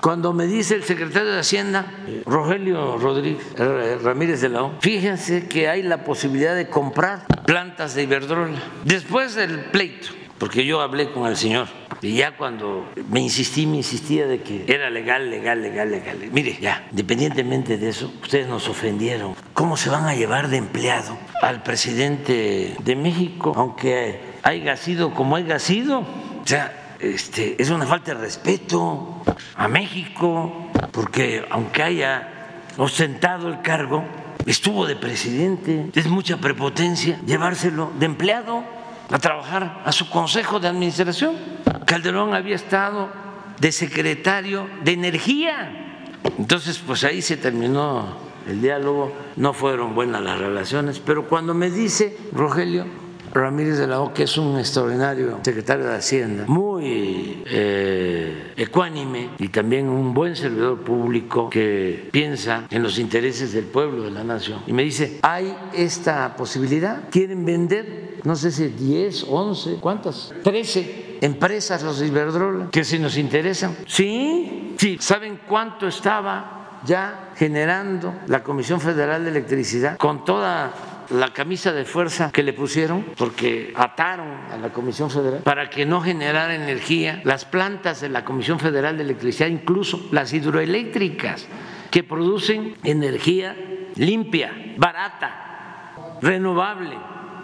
cuando me dice el secretario de Hacienda, Rogelio Rodríguez eh, Ramírez de la O, fíjense que hay la posibilidad de comprar plantas de Iberdrola después del pleito porque yo hablé con el señor y ya cuando me insistí, me insistía de que era legal, legal, legal, legal. Mire, ya, independientemente de eso, ustedes nos ofendieron. ¿Cómo se van a llevar de empleado al presidente de México, aunque haya sido como haya sido? O sea, este, es una falta de respeto a México, porque aunque haya ostentado el cargo, estuvo de presidente, es mucha prepotencia llevárselo de empleado a trabajar a su consejo de administración. Calderón había estado de secretario de energía. Entonces, pues ahí se terminó el diálogo, no fueron buenas las relaciones, pero cuando me dice Rogelio, Ramírez de la O, que es un extraordinario secretario de Hacienda, muy eh, ecuánime y también un buen servidor público que piensa en los intereses del pueblo, de la nación. Y me dice, hay esta posibilidad, quieren vender, no sé si 10, 11, ¿cuántas? 13 empresas los Iberdrola, que si nos interesan. Sí, sí, ¿saben cuánto estaba ya generando la Comisión Federal de Electricidad con toda la camisa de fuerza que le pusieron, porque ataron a la Comisión Federal para que no generara energía. Las plantas de la Comisión Federal de Electricidad, incluso las hidroeléctricas, que producen energía limpia, barata, renovable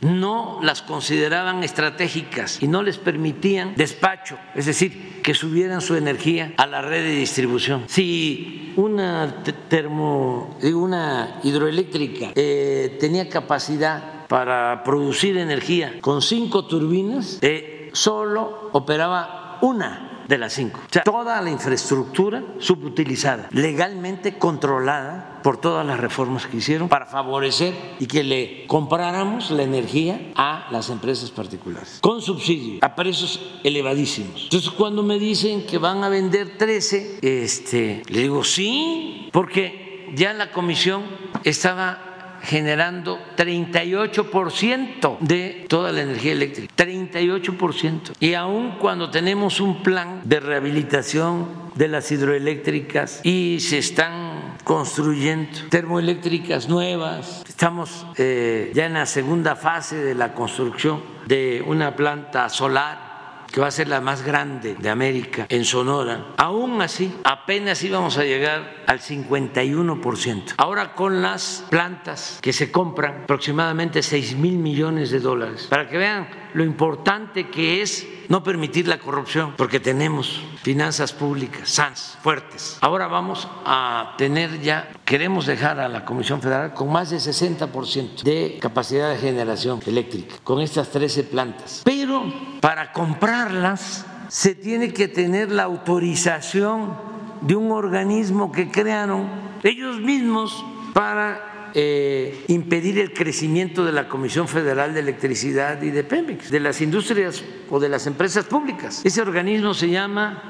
no las consideraban estratégicas y no les permitían despacho, es decir, que subieran su energía a la red de distribución. Si una termo, una hidroeléctrica eh, tenía capacidad para producir energía con cinco turbinas, eh, solo operaba una de las cinco. O sea, toda la infraestructura subutilizada, legalmente controlada por todas las reformas que hicieron para favorecer y que le compráramos la energía a las empresas particulares, con subsidio, a precios elevadísimos. Entonces, cuando me dicen que van a vender 13, este, le digo sí, porque ya la comisión estaba generando 38% de toda la energía eléctrica, 38%. Y aún cuando tenemos un plan de rehabilitación de las hidroeléctricas y se están construyendo. Termoeléctricas nuevas, estamos eh, ya en la segunda fase de la construcción de una planta solar que va a ser la más grande de América en Sonora, aún así apenas íbamos a llegar al 51%. Ahora con las plantas que se compran, aproximadamente 6 mil millones de dólares, para que vean lo importante que es no permitir la corrupción, porque tenemos finanzas públicas sanas, fuertes. Ahora vamos a tener ya, queremos dejar a la Comisión Federal con más de 60% de capacidad de generación eléctrica, con estas 13 plantas. Pero para comprarlas se tiene que tener la autorización de un organismo que crearon ellos mismos para eh, impedir el crecimiento de la Comisión Federal de Electricidad y de Pemex, de las industrias o de las empresas públicas. Ese organismo se llama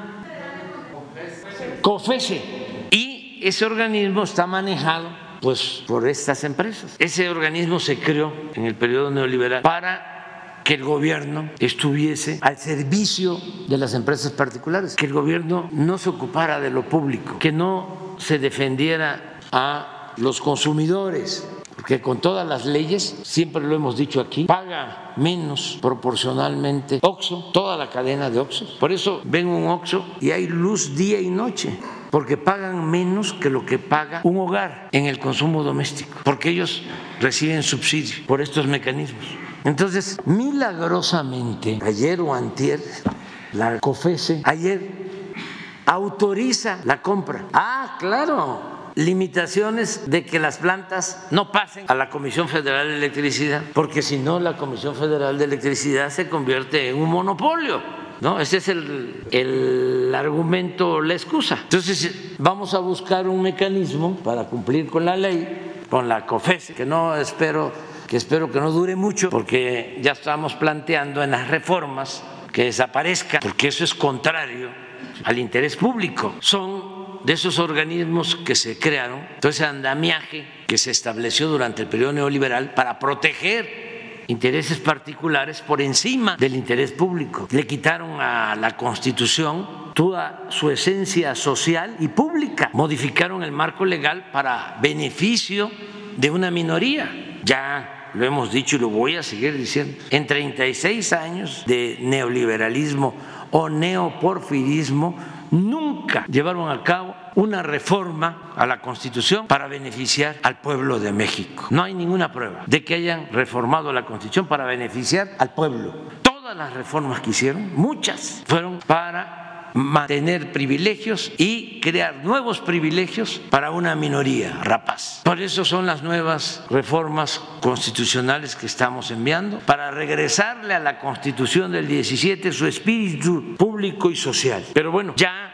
COFESE y ese organismo está manejado pues por estas empresas. Ese organismo se creó en el periodo neoliberal para que el gobierno estuviese al servicio de las empresas particulares, que el gobierno no se ocupara de lo público, que no se defendiera a los consumidores, porque con todas las leyes, siempre lo hemos dicho aquí, paga menos proporcionalmente Oxo, toda la cadena de Oxo. Por eso ven un Oxo y hay luz día y noche porque pagan menos que lo que paga un hogar en el consumo doméstico, porque ellos reciben subsidio por estos mecanismos. Entonces, milagrosamente, ayer o antier, la COFESE, ayer autoriza la compra. Ah, claro, limitaciones de que las plantas no pasen a la Comisión Federal de Electricidad, porque si no la Comisión Federal de Electricidad se convierte en un monopolio. ¿No? Ese es el, el argumento, la excusa. Entonces, vamos a buscar un mecanismo para cumplir con la ley, con la COFES, que no espero que espero que no dure mucho, porque ya estamos planteando en las reformas que desaparezca, porque eso es contrario al interés público. Son de esos organismos que se crearon, todo ese andamiaje que se estableció durante el periodo neoliberal para proteger intereses particulares por encima del interés público. Le quitaron a la Constitución toda su esencia social y pública. Modificaron el marco legal para beneficio de una minoría. Ya lo hemos dicho y lo voy a seguir diciendo, en 36 años de neoliberalismo o neoporfirismo, nunca llevaron a cabo una reforma a la Constitución para beneficiar al pueblo de México. No hay ninguna prueba de que hayan reformado la Constitución para beneficiar al pueblo. Todas las reformas que hicieron, muchas, fueron para mantener privilegios y crear nuevos privilegios para una minoría rapaz. Por eso son las nuevas reformas constitucionales que estamos enviando, para regresarle a la constitución del 17 su espíritu público y social. Pero bueno, ya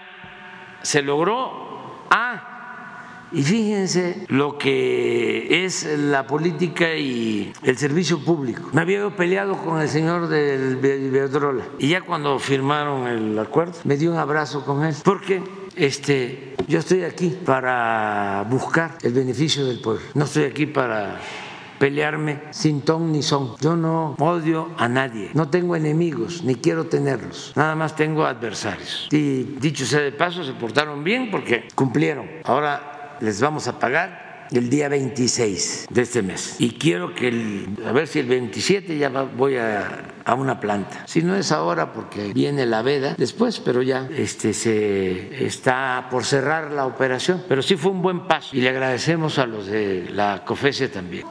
se logró. Ah, y fíjense lo que es la política y el servicio público. Me había peleado con el señor del Iberdrola y ya cuando firmaron el acuerdo me dio un abrazo con él porque este yo estoy aquí para buscar el beneficio del pueblo. No estoy aquí para pelearme sin ton ni son. Yo no odio a nadie, no tengo enemigos, ni quiero tenerlos, nada más tengo adversarios. Y dicho sea de paso, se portaron bien porque cumplieron. Ahora les vamos a pagar el día 26 de este mes. Y quiero que, el, a ver si el 27 ya voy a, a, una planta. Si no es ahora porque viene la veda después, pero ya este, se está por cerrar la operación. Pero sí fue un buen paso y le agradecemos a los de la COFESE también.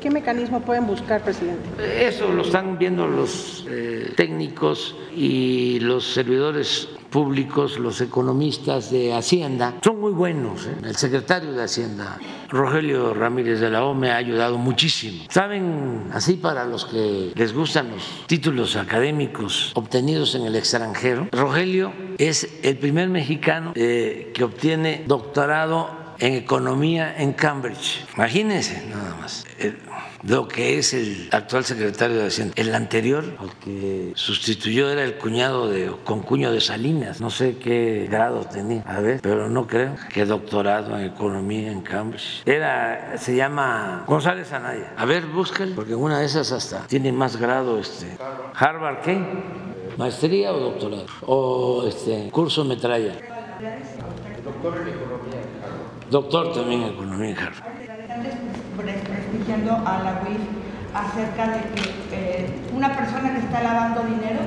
¿Qué mecanismo pueden buscar, presidente? Eso lo están viendo los eh, técnicos y los servidores públicos, los economistas de Hacienda, son muy buenos. ¿eh? El secretario de Hacienda, Rogelio Ramírez de la O, me ha ayudado muchísimo. Saben, así para los que les gustan los títulos académicos obtenidos en el extranjero, Rogelio es el primer mexicano eh, que obtiene doctorado en economía en Cambridge. Imagínense nada más lo que es el actual secretario de Hacienda. El anterior, el que sustituyó, era el cuñado de Concuño de Salinas. No sé qué grado tenía, a ver, pero no creo que doctorado en economía en Cambridge. Era, se llama González Anaya. A ver, búscalo, porque una de esas hasta tiene más grado este. Harvard, ¿qué? ¿Maestría o doctorado? O este curso metralla. Doctor. Doctor también en economía en Harvard. Desprestigiando a la UIF acerca de que eh, una persona que está lavando dinero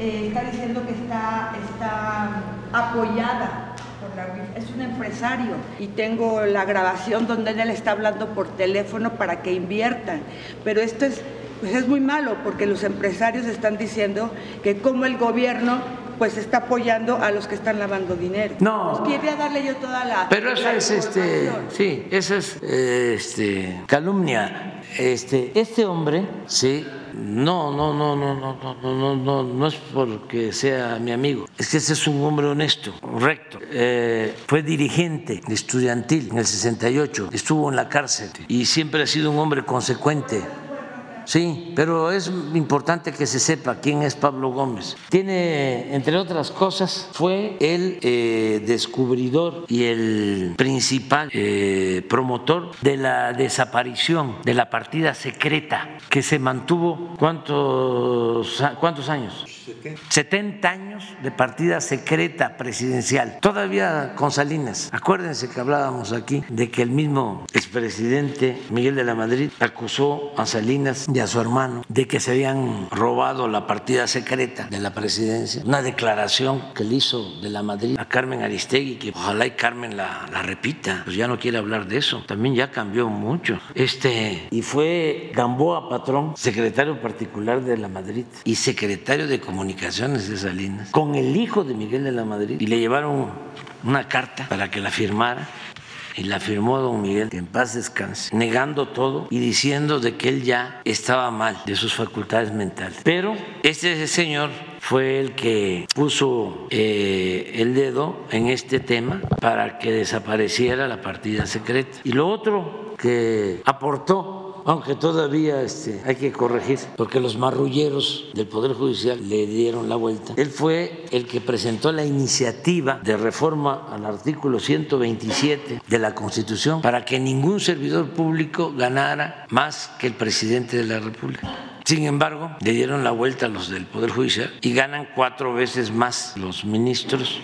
eh, está diciendo que está, está apoyada por la UIF. Es un empresario y tengo la grabación donde él está hablando por teléfono para que inviertan. Pero esto es, pues es muy malo porque los empresarios están diciendo que como el gobierno pues está apoyando a los que están lavando dinero. No. Pues quería darle yo toda la. Pero esa es este, sí, esa es este calumnia. Este, este hombre, sí, no, no, no, no, no, no, no, no, no es porque sea mi amigo. Es que ese es un hombre honesto, recto. Eh, fue dirigente estudiantil en el 68, estuvo en la cárcel y siempre ha sido un hombre consecuente. Sí, pero es importante que se sepa quién es Pablo Gómez. Tiene, entre otras cosas, fue el eh, descubridor y el principal eh, promotor de la desaparición de la partida secreta que se mantuvo cuántos, cuántos años? 70 años de partida secreta presidencial, todavía con Salinas. Acuérdense que hablábamos aquí de que el mismo expresidente Miguel de la Madrid acusó a Salinas a su hermano de que se habían robado la partida secreta de la presidencia. Una declaración que le hizo de la Madrid a Carmen Aristegui, que ojalá y Carmen la, repita, pues ya no quiere hablar de eso. También ya cambió mucho. Este, y fue Gamboa Patrón, secretario particular de la Madrid y secretario de Comunicaciones de Salinas, con el hijo de Miguel de la Madrid, y le llevaron una carta para que la firmara y la firmó don Miguel, que en paz descanse, negando todo y diciendo de que él ya estaba mal de sus facultades mentales. Pero este señor fue el que puso eh, el dedo en este tema para que desapareciera la partida secreta. Y lo otro que aportó aunque todavía este, hay que corregir, porque los marrulleros del Poder Judicial le dieron la vuelta. Él fue el que presentó la iniciativa de reforma al artículo 127 de la Constitución para que ningún servidor público ganara más que el presidente de la República. Sin embargo, le dieron la vuelta a los del Poder Judicial y ganan cuatro veces más los ministros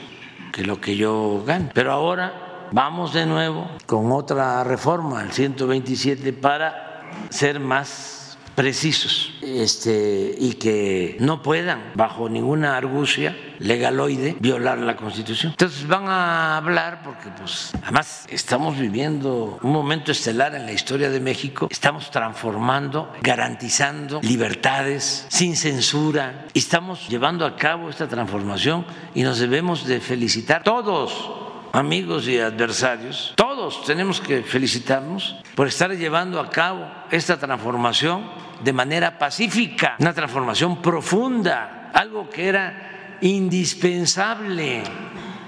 que lo que yo gano. Pero ahora vamos de nuevo con otra reforma, al 127, para ser más precisos. Este, y que no puedan, bajo ninguna argucia legaloide, violar la Constitución. Entonces van a hablar porque, pues, además estamos viviendo un momento estelar en la historia de México, estamos transformando, garantizando libertades sin censura, estamos llevando a cabo esta transformación y nos debemos de felicitar todos amigos y adversarios, todos tenemos que felicitarnos por estar llevando a cabo esta transformación de manera pacífica, una transformación profunda, algo que era indispensable,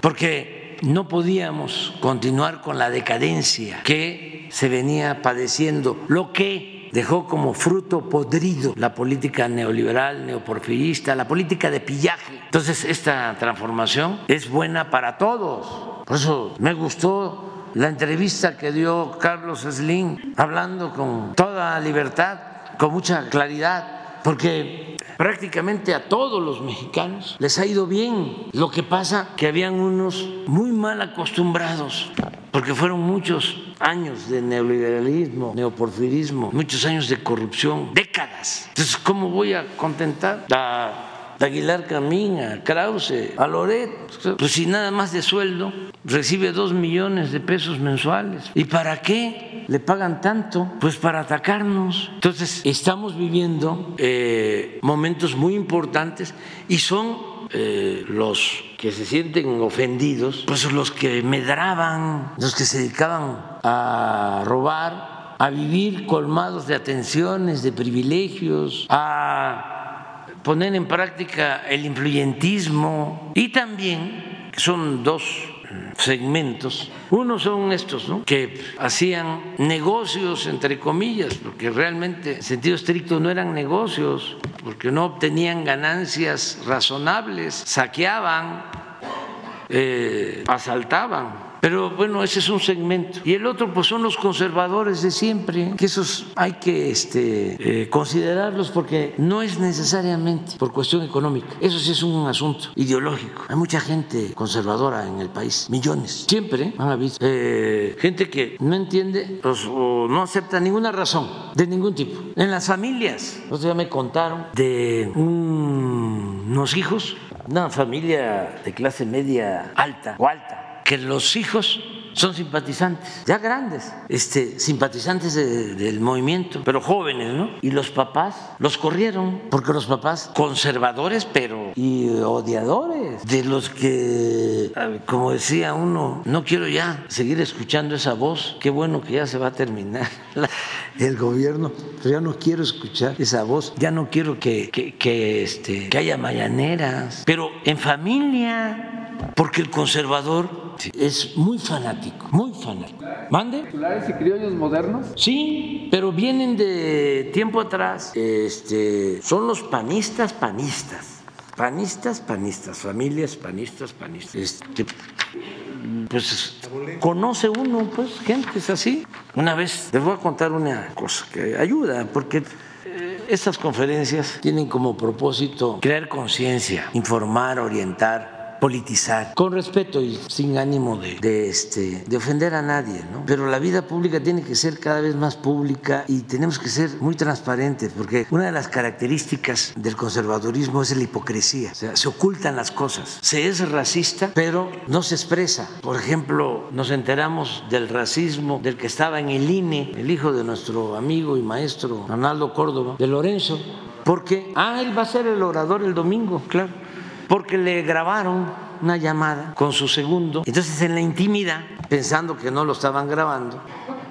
porque no podíamos continuar con la decadencia que se venía padeciendo, lo que dejó como fruto podrido la política neoliberal, neoporfirista, la política de pillaje. Entonces, esta transformación es buena para todos por eso me gustó la entrevista que dio Carlos Slim, hablando con toda libertad, con mucha claridad, porque prácticamente a todos los mexicanos les ha ido bien. Lo que pasa que habían unos muy mal acostumbrados, porque fueron muchos años de neoliberalismo, neoporfirismo, muchos años de corrupción, décadas. Entonces, ¿cómo voy a contentar a Aguilar Camín, Krause, a Loret, pues si nada más de sueldo recibe dos millones de pesos mensuales. ¿Y para qué le pagan tanto? Pues para atacarnos. Entonces, estamos viviendo eh, momentos muy importantes y son eh, los que se sienten ofendidos, pues los que medraban, los que se dedicaban a robar, a vivir colmados de atenciones, de privilegios, a poner en práctica el influyentismo y también, son dos segmentos. Uno son estos, ¿no? que hacían negocios, entre comillas, porque realmente en sentido estricto no eran negocios, porque no obtenían ganancias razonables, saqueaban, eh, asaltaban pero bueno, ese es un segmento. Y el otro, pues son los conservadores de siempre, que esos hay que este, eh, considerarlos porque no es necesariamente por cuestión económica. Eso sí es un asunto ideológico. Hay mucha gente conservadora en el país, millones. Siempre han habido eh, gente que no entiende o no acepta ninguna razón de ningún tipo. En las familias, otro día me contaron de unos hijos, una familia de clase media alta o alta que los hijos son simpatizantes, ya grandes, este, simpatizantes del movimiento, pero jóvenes, ¿no? Y los papás los corrieron, porque los papás conservadores, pero y odiadores, de los que, como decía uno, no quiero ya seguir escuchando esa voz, qué bueno que ya se va a terminar [LAUGHS] el gobierno, pero ya no quiero escuchar esa voz, ya no quiero que, que, este, que haya mañaneras, pero en familia porque el conservador es muy fanático, muy fanático. ¿Mande? ¿Populares y criollos modernos? Sí, pero vienen de tiempo atrás. Este, son los panistas, panistas. Panistas, panistas, familias panistas, panistas. Este, pues conoce uno, pues, gente es así. Una vez les voy a contar una cosa que ayuda, porque eh, estas conferencias tienen como propósito crear conciencia, informar, orientar politizar, con respeto y sin ánimo de, este, de ofender a nadie, ¿no? Pero la vida pública tiene que ser cada vez más pública y tenemos que ser muy transparentes, porque una de las características del conservadurismo es la hipocresía, o sea, se ocultan las cosas, se es racista, pero no se expresa. Por ejemplo, nos enteramos del racismo del que estaba en el INE, el hijo de nuestro amigo y maestro Arnaldo Córdoba, de Lorenzo, porque, ah, él va a ser el orador el domingo, claro porque le grabaron una llamada con su segundo. Entonces en la intimidad, pensando que no lo estaban grabando,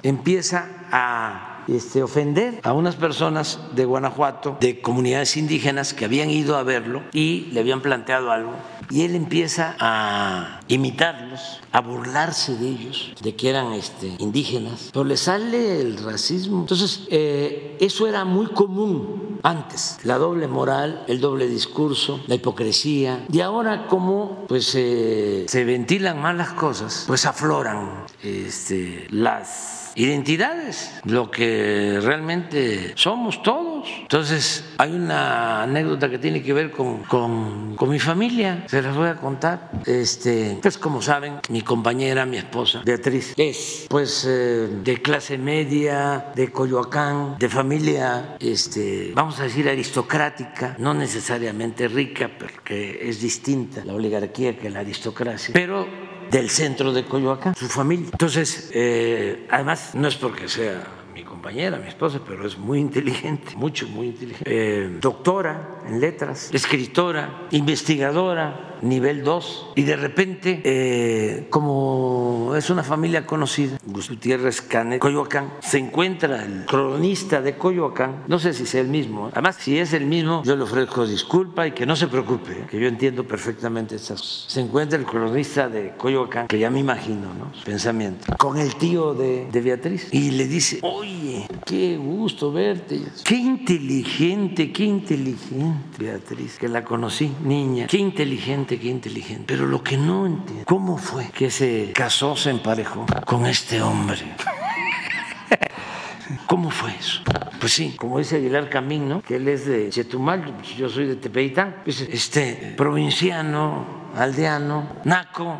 empieza a este, ofender a unas personas de Guanajuato, de comunidades indígenas que habían ido a verlo y le habían planteado algo. Y él empieza a imitarlos, a burlarse de ellos, de que eran este, indígenas, pero le sale el racismo. Entonces, eh, eso era muy común antes, la doble moral, el doble discurso, la hipocresía. Y ahora como pues eh, se ventilan más las cosas, pues afloran este, las identidades, lo que realmente somos todos. Entonces, hay una anécdota que tiene que ver con, con, con mi familia, se las voy a contar. Este, pues como saben, mi compañera, mi esposa, Beatriz, es pues eh, de clase media, de Coyoacán, de familia, este, vamos a decir, aristocrática, no necesariamente rica, porque es distinta la oligarquía que la aristocracia, pero del centro de Coyoacán, su familia. Entonces, eh, además, no es porque sea mi compañera, mi esposa, pero es muy inteligente, mucho, muy inteligente. Eh, doctora en letras, escritora, investigadora, nivel 2, y de repente, eh, como es una familia conocida, Gutiérrez Canet, Coyoacán, se encuentra el cronista de Coyoacán, no sé si sea el mismo, ¿eh? además, si es el mismo, yo le ofrezco disculpa y que no se preocupe, ¿eh? que yo entiendo perfectamente esas cosas. Se encuentra el cronista de Coyoacán, que ya me imagino, ¿no? Su pensamiento, con el tío de, de Beatriz, y le dice, oye, qué gusto verte, qué inteligente, qué inteligente, Beatriz, que la conocí, niña, qué inteligente qué inteligente. Pero lo que no entiendo, ¿cómo fue que se casó, se emparejó con este hombre? [LAUGHS] ¿Cómo fue eso? Pues sí, como dice Aguilar Camín, ¿no? que él es de Chetumal, yo soy de Tepeitán, pues, este provinciano, aldeano, naco.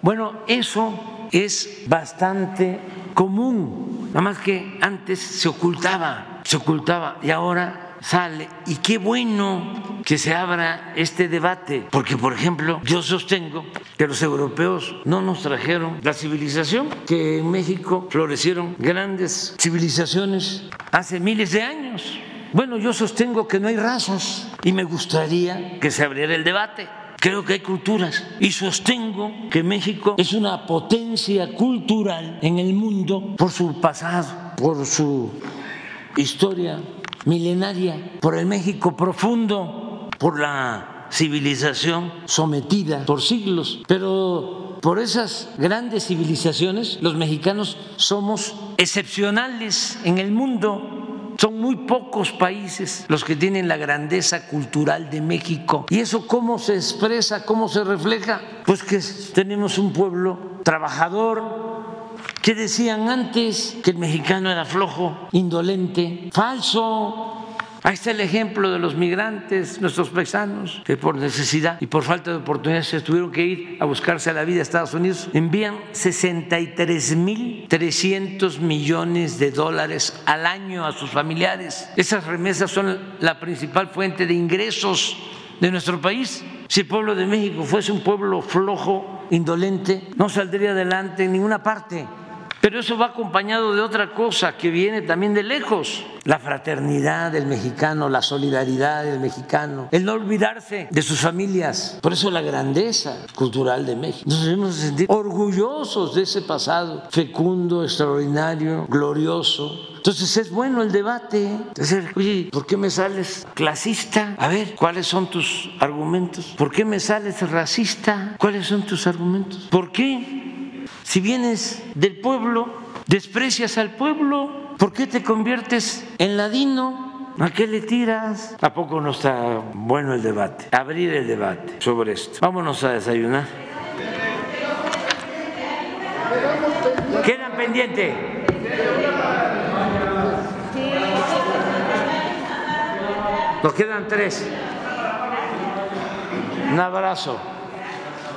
Bueno, eso es bastante común, nada más que antes se ocultaba, se ocultaba y ahora sale y qué bueno que se abra este debate, porque por ejemplo yo sostengo que los europeos no nos trajeron la civilización, que en México florecieron grandes civilizaciones hace miles de años. Bueno, yo sostengo que no hay razas y me gustaría que se abriera el debate. Creo que hay culturas y sostengo que México es una potencia cultural en el mundo por su pasado, por su historia milenaria, por el México profundo, por la civilización sometida por siglos, pero por esas grandes civilizaciones los mexicanos somos excepcionales en el mundo. Son muy pocos países los que tienen la grandeza cultural de México. ¿Y eso cómo se expresa, cómo se refleja? Pues que tenemos un pueblo trabajador, que decían antes que el mexicano era flojo, indolente, falso. Ahí está el ejemplo de los migrantes, nuestros paisanos, que por necesidad y por falta de oportunidades se tuvieron que ir a buscarse la vida a Estados Unidos. Envían 63.300 millones de dólares al año a sus familiares. Esas remesas son la principal fuente de ingresos de nuestro país. Si el pueblo de México fuese un pueblo flojo, indolente, no saldría adelante en ninguna parte. Pero eso va acompañado de otra cosa que viene también de lejos, la fraternidad del mexicano, la solidaridad del mexicano, el no olvidarse de sus familias. Por eso la grandeza cultural de México. Nos debemos sentir orgullosos de ese pasado fecundo, extraordinario, glorioso. Entonces es bueno el debate. Decir, oye, ¿por qué me sales clasista? A ver, ¿cuáles son tus argumentos? ¿Por qué me sales racista? ¿Cuáles son tus argumentos? ¿Por qué si vienes del pueblo, desprecias al pueblo, ¿por qué te conviertes en ladino? ¿A qué le tiras? ¿A poco no está bueno el debate? Abrir el debate sobre esto. Vámonos a desayunar. ¿Quedan pendientes? Nos quedan tres. Un abrazo.